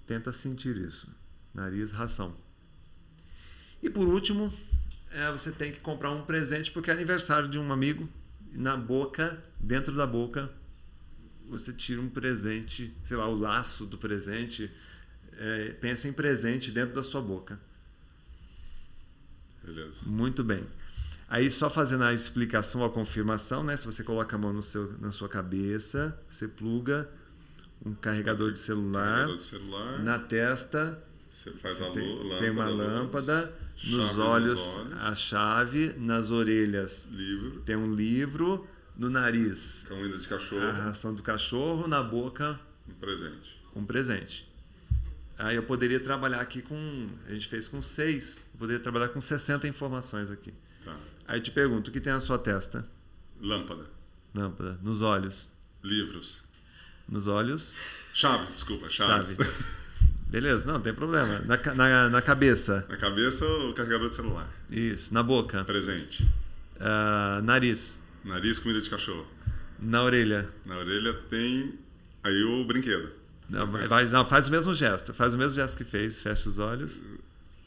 Tenta sentir isso. Nariz, ração. E por último, é, você tem que comprar um presente porque é aniversário de um amigo. Na boca, dentro da boca, você tira um presente, sei lá, o laço do presente. É, pensa em presente dentro da sua boca. Beleza. Muito bem. Aí só fazendo a explicação, a confirmação, né? Se você coloca a mão no seu, na sua cabeça, você pluga um carregador de celular Carregador de celular. na testa, Você faz Você a tem, lâmpada. tem uma lâmpada, nos olhos, olhos, a chave, nas orelhas livro, tem um livro, no nariz comida de cachorro, a ração do cachorro, na boca um presente. um presente. Aí eu poderia trabalhar aqui com. A gente fez com seis, eu poderia trabalhar com 60 informações aqui. Tá. Aí eu te pergunto: o que tem na sua testa? Lâmpada, Lâmpada. Nos olhos. livros, Nos olhos, chaves, desculpa, chaves. chave. Beleza, não tem problema. Na, na, na cabeça. Na cabeça, o carregador de celular. Isso. Na boca. Presente. Ah, nariz. Nariz, comida de cachorro. Na orelha. Na orelha tem aí o brinquedo. Não, vai- não, faz o mesmo gesto. Faz o mesmo gesto que fez. Fecha os olhos.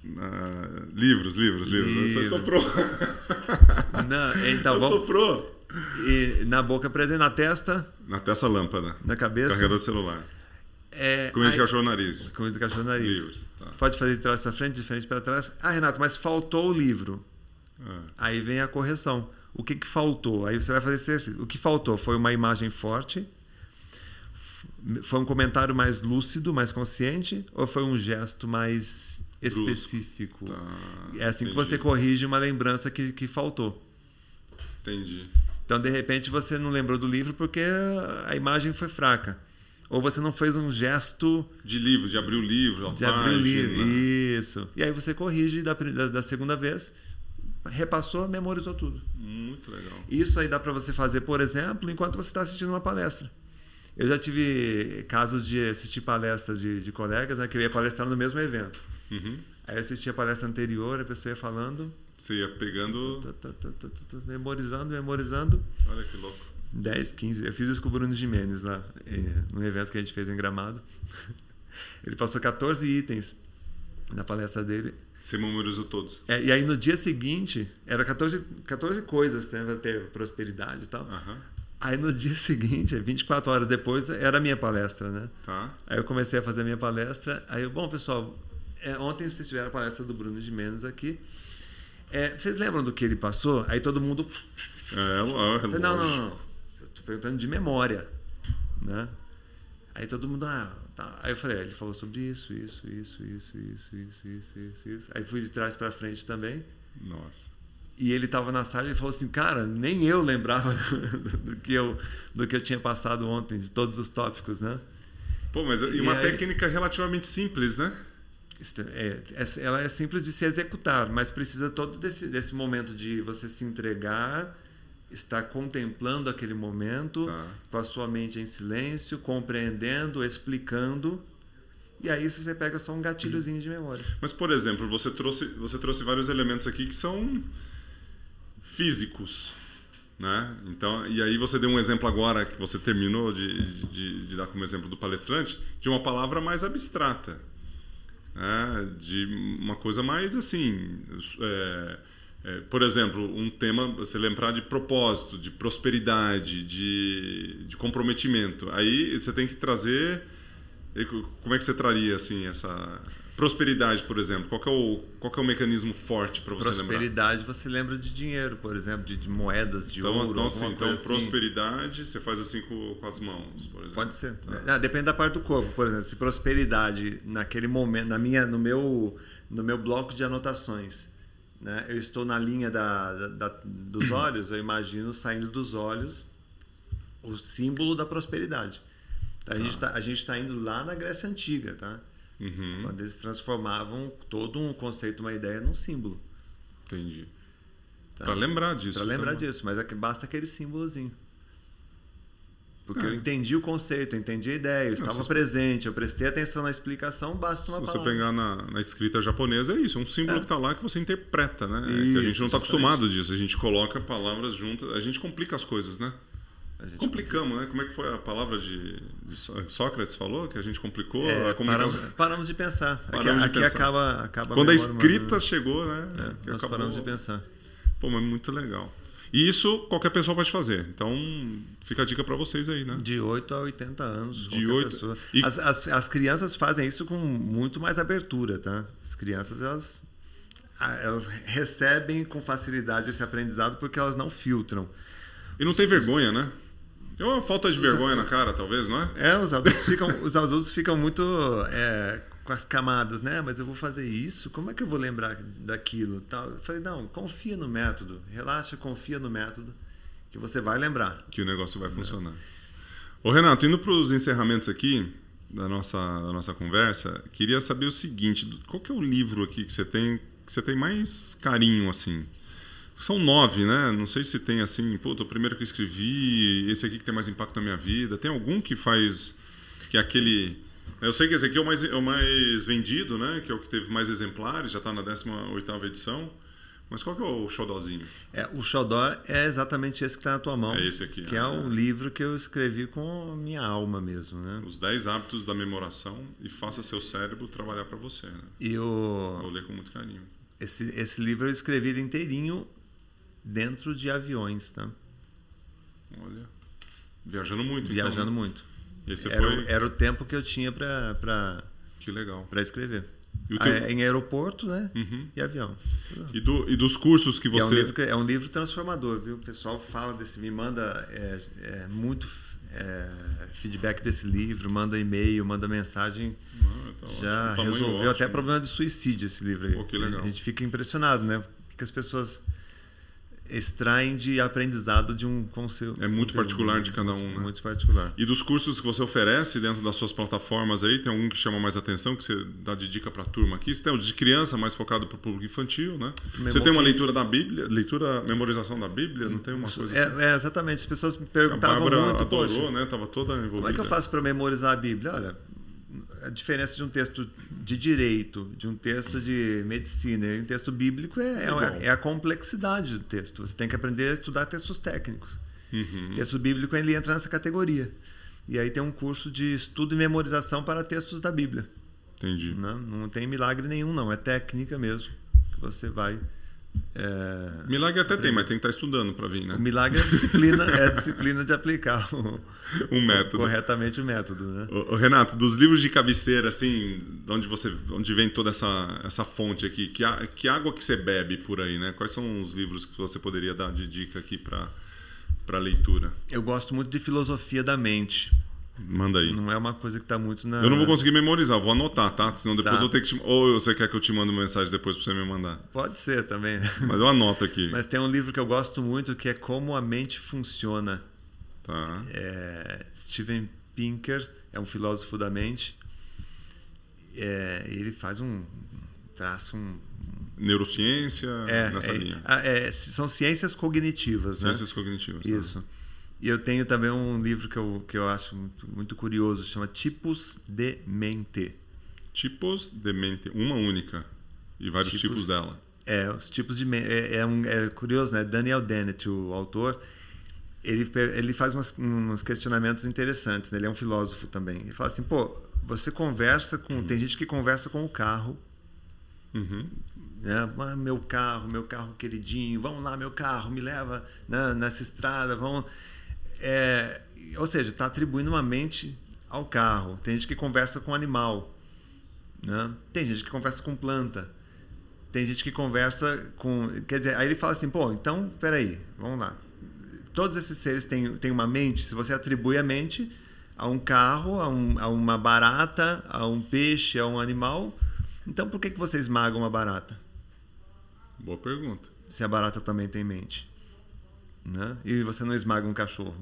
Na- Livros, livros, livros. Você Livro. soprou. Não, então, Você vamos, soprou. e na boca presente, na testa, Na testa, lâmpada. na cabeça. Carregador de celular. É, Comida de cachorro, nariz. Comida de cachorro nariz. Livros. Tá. Pode fazer de trás para frente, de frente para trás. Ah, Renato, mas faltou o livro. Ah, Aí vem a correção. O que, que faltou? Aí você vai fazer esse exercício. O que faltou foi uma imagem forte? Foi um comentário mais lúcido, mais consciente? Ou foi um gesto mais específico? tá. É assim que Entendi. você corrige uma lembrança que, que faltou. Entendi. Então, de repente, você não lembrou do livro porque a imagem foi fraca. Ou você não fez um gesto De livro, de abrir o livro, a de abrir o página. livro. Isso. E aí você corrige da, da, da segunda vez, repassou, memorizou tudo. Muito legal. Isso aí dá para você fazer, por exemplo, enquanto você está assistindo uma palestra. Eu já tive casos de assistir palestras de, de colegas né, que eu ia palestrar no mesmo evento. Uhum. Aí eu assistia a palestra anterior, a pessoa ia falando, Você ia pegando. memorizando, memorizando. Olha que louco. 10, 15. Eu fiz isso com o Bruno Jimenez lá, num evento que a gente fez em Gramado. Ele passou 14 itens na palestra dele. Você memorizou todos. É, e aí no dia seguinte, era 14, 14 coisas, né? Vai ter prosperidade e tal. Aham. Aí no dia seguinte, 24 horas depois, era a minha palestra, né? Tá. Aí eu comecei a fazer a minha palestra. Aí eu, bom, pessoal, é, ontem vocês tiveram a palestra do Bruno de Menos aqui. É, vocês lembram do que ele passou? Aí todo mundo. É. Não, não, não. não. Eu tô perguntando de memória, né? Aí todo mundo, ah, tá. Aí eu falei, ele falou sobre isso, isso, isso, isso, isso, isso, isso, isso, isso. Aí fui de trás para frente também. Nossa. E ele estava na sala e falou assim, cara, nem eu lembrava do, do que eu do que eu tinha passado ontem, de todos os tópicos, né? Pô, mas e E uma aí- técnica relativamente simples, né? É, é- ela é simples de se executar, mas precisa todo desse, desse momento de você se entregar, estar contemplando aquele momento, Tá. com a sua mente em silêncio, compreendendo, explicando. E aí você pega só um gatilhozinho de memória. Mas, por exemplo, você trouxe, você trouxe vários elementos aqui que são físicos. Né? Então, e aí você deu um exemplo agora que você terminou de, de, de dar como exemplo do palestrante de uma palavra mais abstrata, né? de uma coisa mais assim, é, por exemplo, um tema você lembrar de propósito, de prosperidade, de, de comprometimento. Aí você tem que trazer como é que você traria assim essa prosperidade, por exemplo? Qual é o qual é o mecanismo forte para você lembrar? Prosperidade, você lembra de dinheiro, por exemplo, de, de moedas, de então, ouro. Então, assim, então assim. prosperidade, você faz assim com, com as mãos, por exemplo. Pode ser. Tá. Ah, depende da parte do corpo, por exemplo. Se prosperidade naquele momento, na minha, no meu, no meu bloco de anotações, né? Eu estou na linha da, da, da dos olhos, eu imagino saindo dos olhos o símbolo da prosperidade. Tá? A, gente tá, a gente está indo lá na Grécia Antiga, tá? Uhum. Quando eles transformavam todo um conceito, uma ideia, num símbolo. Entendi. Tá? Para lembrar disso. Para lembrar disso, mas é que basta aquele símbolozinho. Porque é. eu entendi o conceito, eu entendi a ideia, eu estava presente, eu prestei atenção na explicação, basta uma Se palavra. você pegar na, na, escrita japonesa, é isso, é um símbolo é. que está lá que você interpreta, né? Isso, é que a gente não está acostumado disso, a gente coloca palavras juntas, a gente complica as coisas, né? Complicamos, né? Como é que foi a palavra de, de Sócrates falou que a gente complicou? É, a paramos, paramos, de pensar. Paramos aqui, de aqui pensar. acaba, acaba Quando a escrita chegou, né? É, nós acabou... paramos de pensar. Pô, mas muito legal. E isso qualquer pessoa pode fazer. Então, fica a dica para vocês aí, né? De 8 a 80 anos. De 8 pessoa. E... As, as, as, crianças fazem isso com muito mais abertura, tá? As crianças, elas, elas recebem com facilidade esse aprendizado porque elas não filtram. E não tem vergonha, né? É uma falta de vergonha na cara, talvez, não é? É, os adultos ficam, os adultos ficam muito é, com as camadas, né? Mas eu vou fazer isso, como é que eu vou lembrar daquilo? Tal. Eu falei, não, confia no método, relaxa, confia no método, que você vai lembrar. Que o negócio vai funcionar. É. Ô Renato, indo para os encerramentos aqui da nossa, da nossa conversa, queria saber o seguinte, qual que é o livro aqui que você tem, que você tem mais carinho, assim? São nove, né? Não sei se tem assim, puta, o primeiro que eu escrevi, esse aqui que tem mais impacto na minha vida. Tem algum que faz. que é aquele. Eu sei que esse aqui é o mais, é o mais vendido, né? Que é o que teve mais exemplares, já está na 18 edição. Mas qual que é o xodózinho? É, o xodó é exatamente esse que está na tua mão. É esse aqui. Que é ah, é um livro que eu escrevi com a minha alma mesmo, né? Os 10 hábitos da memoração e faça seu cérebro trabalhar para você, né? E eu... Vou ler com muito carinho. Esse, esse livro eu escrevi ele inteirinho dentro de aviões, tá? Olha, viajando muito. Viajando então, muito. Era, foi... era o tempo que eu tinha para que legal para escrever. Teu... Ah, em aeroporto, né? Uhum. E avião. E, do, e dos cursos que você. é, um livro, é um livro transformador, viu? O pessoal fala desse, me manda é, é, muito é, feedback desse livro, manda e-mail, manda mensagem. Não, tá Já resolveu ótimo. até problema de suicídio esse livro aí. Pô, que legal. A gente fica impressionado, né? Porque as pessoas extraem de aprendizado de um conselho. É muito particular de cada um, né? Muito particular. E dos cursos que você oferece dentro das suas plataformas aí, tem algum que chama mais atenção, que você dá de dica para a turma aqui? Você tem o de criança, mais focado para o público infantil, né? Você tem uma leitura da Bíblia, leitura, memorização da Bíblia, não tem uma coisa é, assim? É, exatamente. As pessoas me perguntavam a muito, adorou, né? Tava toda envolvida. Como é que eu faço para memorizar a Bíblia? Olha, a diferença de um texto de direito, de um texto de medicina e um texto bíblico é, é, é, a complexidade do texto. Você tem que aprender a estudar textos técnicos. Uhum. Texto bíblico ele entra nessa categoria. E aí tem um curso de estudo e memorização para textos da Bíblia. Entendi. Não, não tem milagre nenhum, não. É técnica mesmo. Que você vai é, milagre até tem, mas tem que estar estudando para vir, né? O milagre é a disciplina, é a disciplina de aplicar o, um método. corretamente o método, né? O, o Renato, dos livros de cabeceira, assim, onde você, onde vem toda essa, essa fonte aqui, que, que água que você bebe por aí, né? Quais são os livros que você poderia dar de dica aqui para para leitura? Eu gosto muito de filosofia da mente. Manda aí. Não é uma coisa que está muito na. Eu não vou conseguir memorizar, vou anotar, tá? Senão depois tá. eu tenho que te. Ou você quer que eu te mande uma mensagem depois para você me mandar? Pode ser também. Mas eu anoto aqui. Mas tem um livro que eu gosto muito que é Como a Mente Funciona. Tá. É, Steven Pinker é um filósofo da mente. É, ele faz um. traça um. Neurociência é, nessa é, linha. É, são ciências cognitivas, ciências né? Ciências cognitivas. Tá. Isso. Tá. E eu tenho também um livro que eu, que eu acho muito, muito curioso, chama Tipos de Mente. Tipos de mente, uma única. E vários tipos, tipos dela. É, os tipos de mente. É, é, um, é curioso, né? Daniel Dennett, o autor, ele, ele faz umas, uns questionamentos interessantes. Né? Ele é um filósofo também. Ele fala assim, pô, você conversa com... Uhum. Tem gente que conversa com o carro. Uhum. Né? Ah, meu carro, meu carro queridinho. Vamos lá, meu carro, me leva né? nessa estrada. Vamos... É, ou seja, está atribuindo uma mente ao carro. Tem gente que conversa com animal. Né? Tem gente que conversa com planta. Tem gente que conversa com. Quer dizer, aí ele fala assim: pô, então, peraí, vamos lá. Todos esses seres têm, têm uma mente. Se você atribui a mente a um carro, a, um, a uma barata, a um peixe, a um animal, então por que, que você esmaga uma barata? Boa pergunta. Se a barata também tem mente. Né? E você não esmaga um cachorro.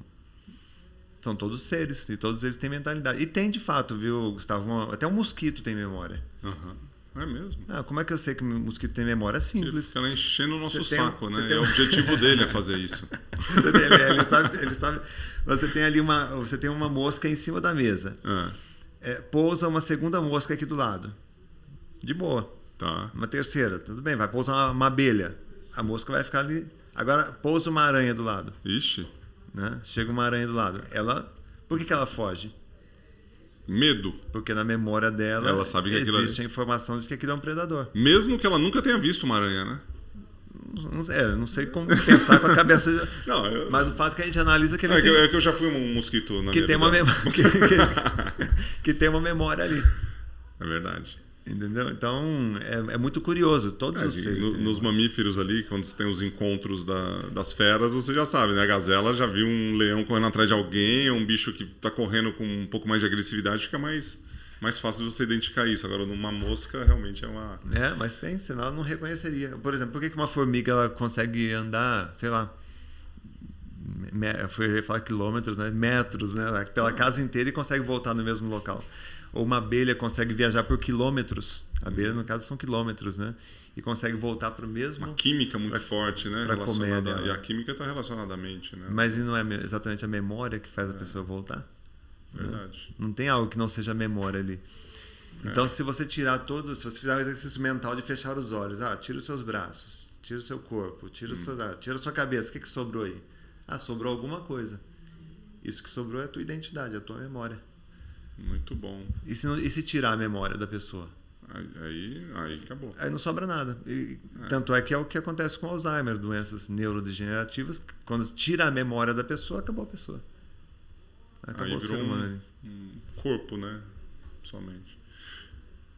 São todos seres e todos eles têm mentalidade. E tem de fato, viu, Gustavo? Até um mosquito tem memória. Uhum. É mesmo? Ah, como é que eu sei que o mosquito tem memória? É simples. Ele fica enchendo o nosso você saco, tem, né? Tem... É o objetivo dele é fazer isso. ele, ele, sabe, ele sabe, você tem ali uma, você tem uma mosca em cima da mesa. É. É, pousa uma segunda mosca aqui do lado. De boa. Tá. Uma terceira, tudo bem. Vai pousar uma, uma abelha. A mosca vai ficar ali. Agora pousa uma aranha do lado. Ixi. Né? Chega uma aranha do lado. Ela, por que, que ela foge? Medo. Porque na memória dela ela sabe que existe a informação de que aquilo é um predador. Mesmo que ela nunca tenha visto uma aranha, né? Não, é, não sei como pensar com a cabeça. não, eu... Mas o fato é que a gente analisa que ele é, tem... que, é que eu já fui um mosquito na que minha tem vida. uma memória que, que, que tem uma memória ali. É verdade. Entendeu? Então é, é muito curioso. Todos é, os seres. No, nos mamíferos ali, quando você tem os encontros da, das feras, você já sabe, né? A gazela já viu um leão correndo atrás de alguém, um bicho que está correndo com um pouco mais de agressividade, fica mais, mais fácil de você identificar isso. Agora, numa mosca, realmente é uma. É, mas tem, senão ela não reconheceria. Por exemplo, por que uma formiga ela consegue andar, sei lá. Foi falar quilômetros, né? Metros, né? Pela casa inteira e consegue voltar no mesmo local ou uma abelha consegue viajar por quilômetros. A abelha, no caso, são quilômetros, né? E consegue voltar para o mesmo. Uma química muito pra, forte, né? Pra comer e a química está relacionada à mente, né? Mas não é exatamente a memória que faz a é. pessoa voltar? Verdade. Né? Não tem algo que não seja memória ali. É. Então, é. se você tirar todo, se você fizer um exercício mental de fechar os olhos, ah, tira os seus braços, tira o seu corpo, tira, hum. o seu, ah, tira a sua cabeça, o que, que sobrou aí? Ah, sobrou alguma coisa. Isso que sobrou é a tua identidade, a tua memória. Muito bom. E se, e se tirar a memória da pessoa? Aí, aí acabou. Aí não sobra nada. E, é. Tanto é que é o que acontece com Alzheimer, doenças neurodegenerativas. Quando tira a memória da pessoa, acabou a pessoa. Acabou aí o ser humano. Um, um corpo, né? Somente.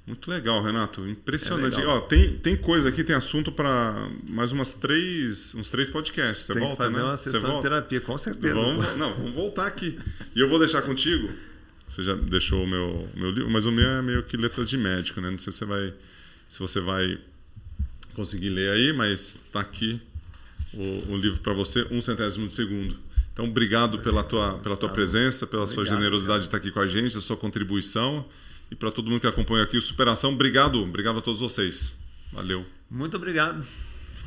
Muito legal, Renato. Impressionante. É Ó, tem, tem coisa aqui, tem assunto para mais umas três, uns três podcasts. Você tem volta, que fazer né? uma sessão de terapia, com certeza. Vamos, não, vamos voltar aqui. E eu vou deixar contigo você já deixou o meu, meu livro, mas o meu é meio que letras de médico, né? Não sei se você vai, se você vai conseguir ler aí, mas está aqui o, o livro para você, um centésimo de segundo. Então, obrigado pela tua, pela tua presença, pela sua generosidade de estar aqui com a gente, a sua contribuição. E para todo mundo que acompanha aqui o Superação, obrigado. Obrigado a todos vocês. Valeu. Muito obrigado.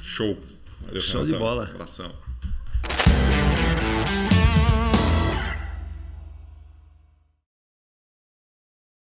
Show. Valeu, Show de bola. Abração.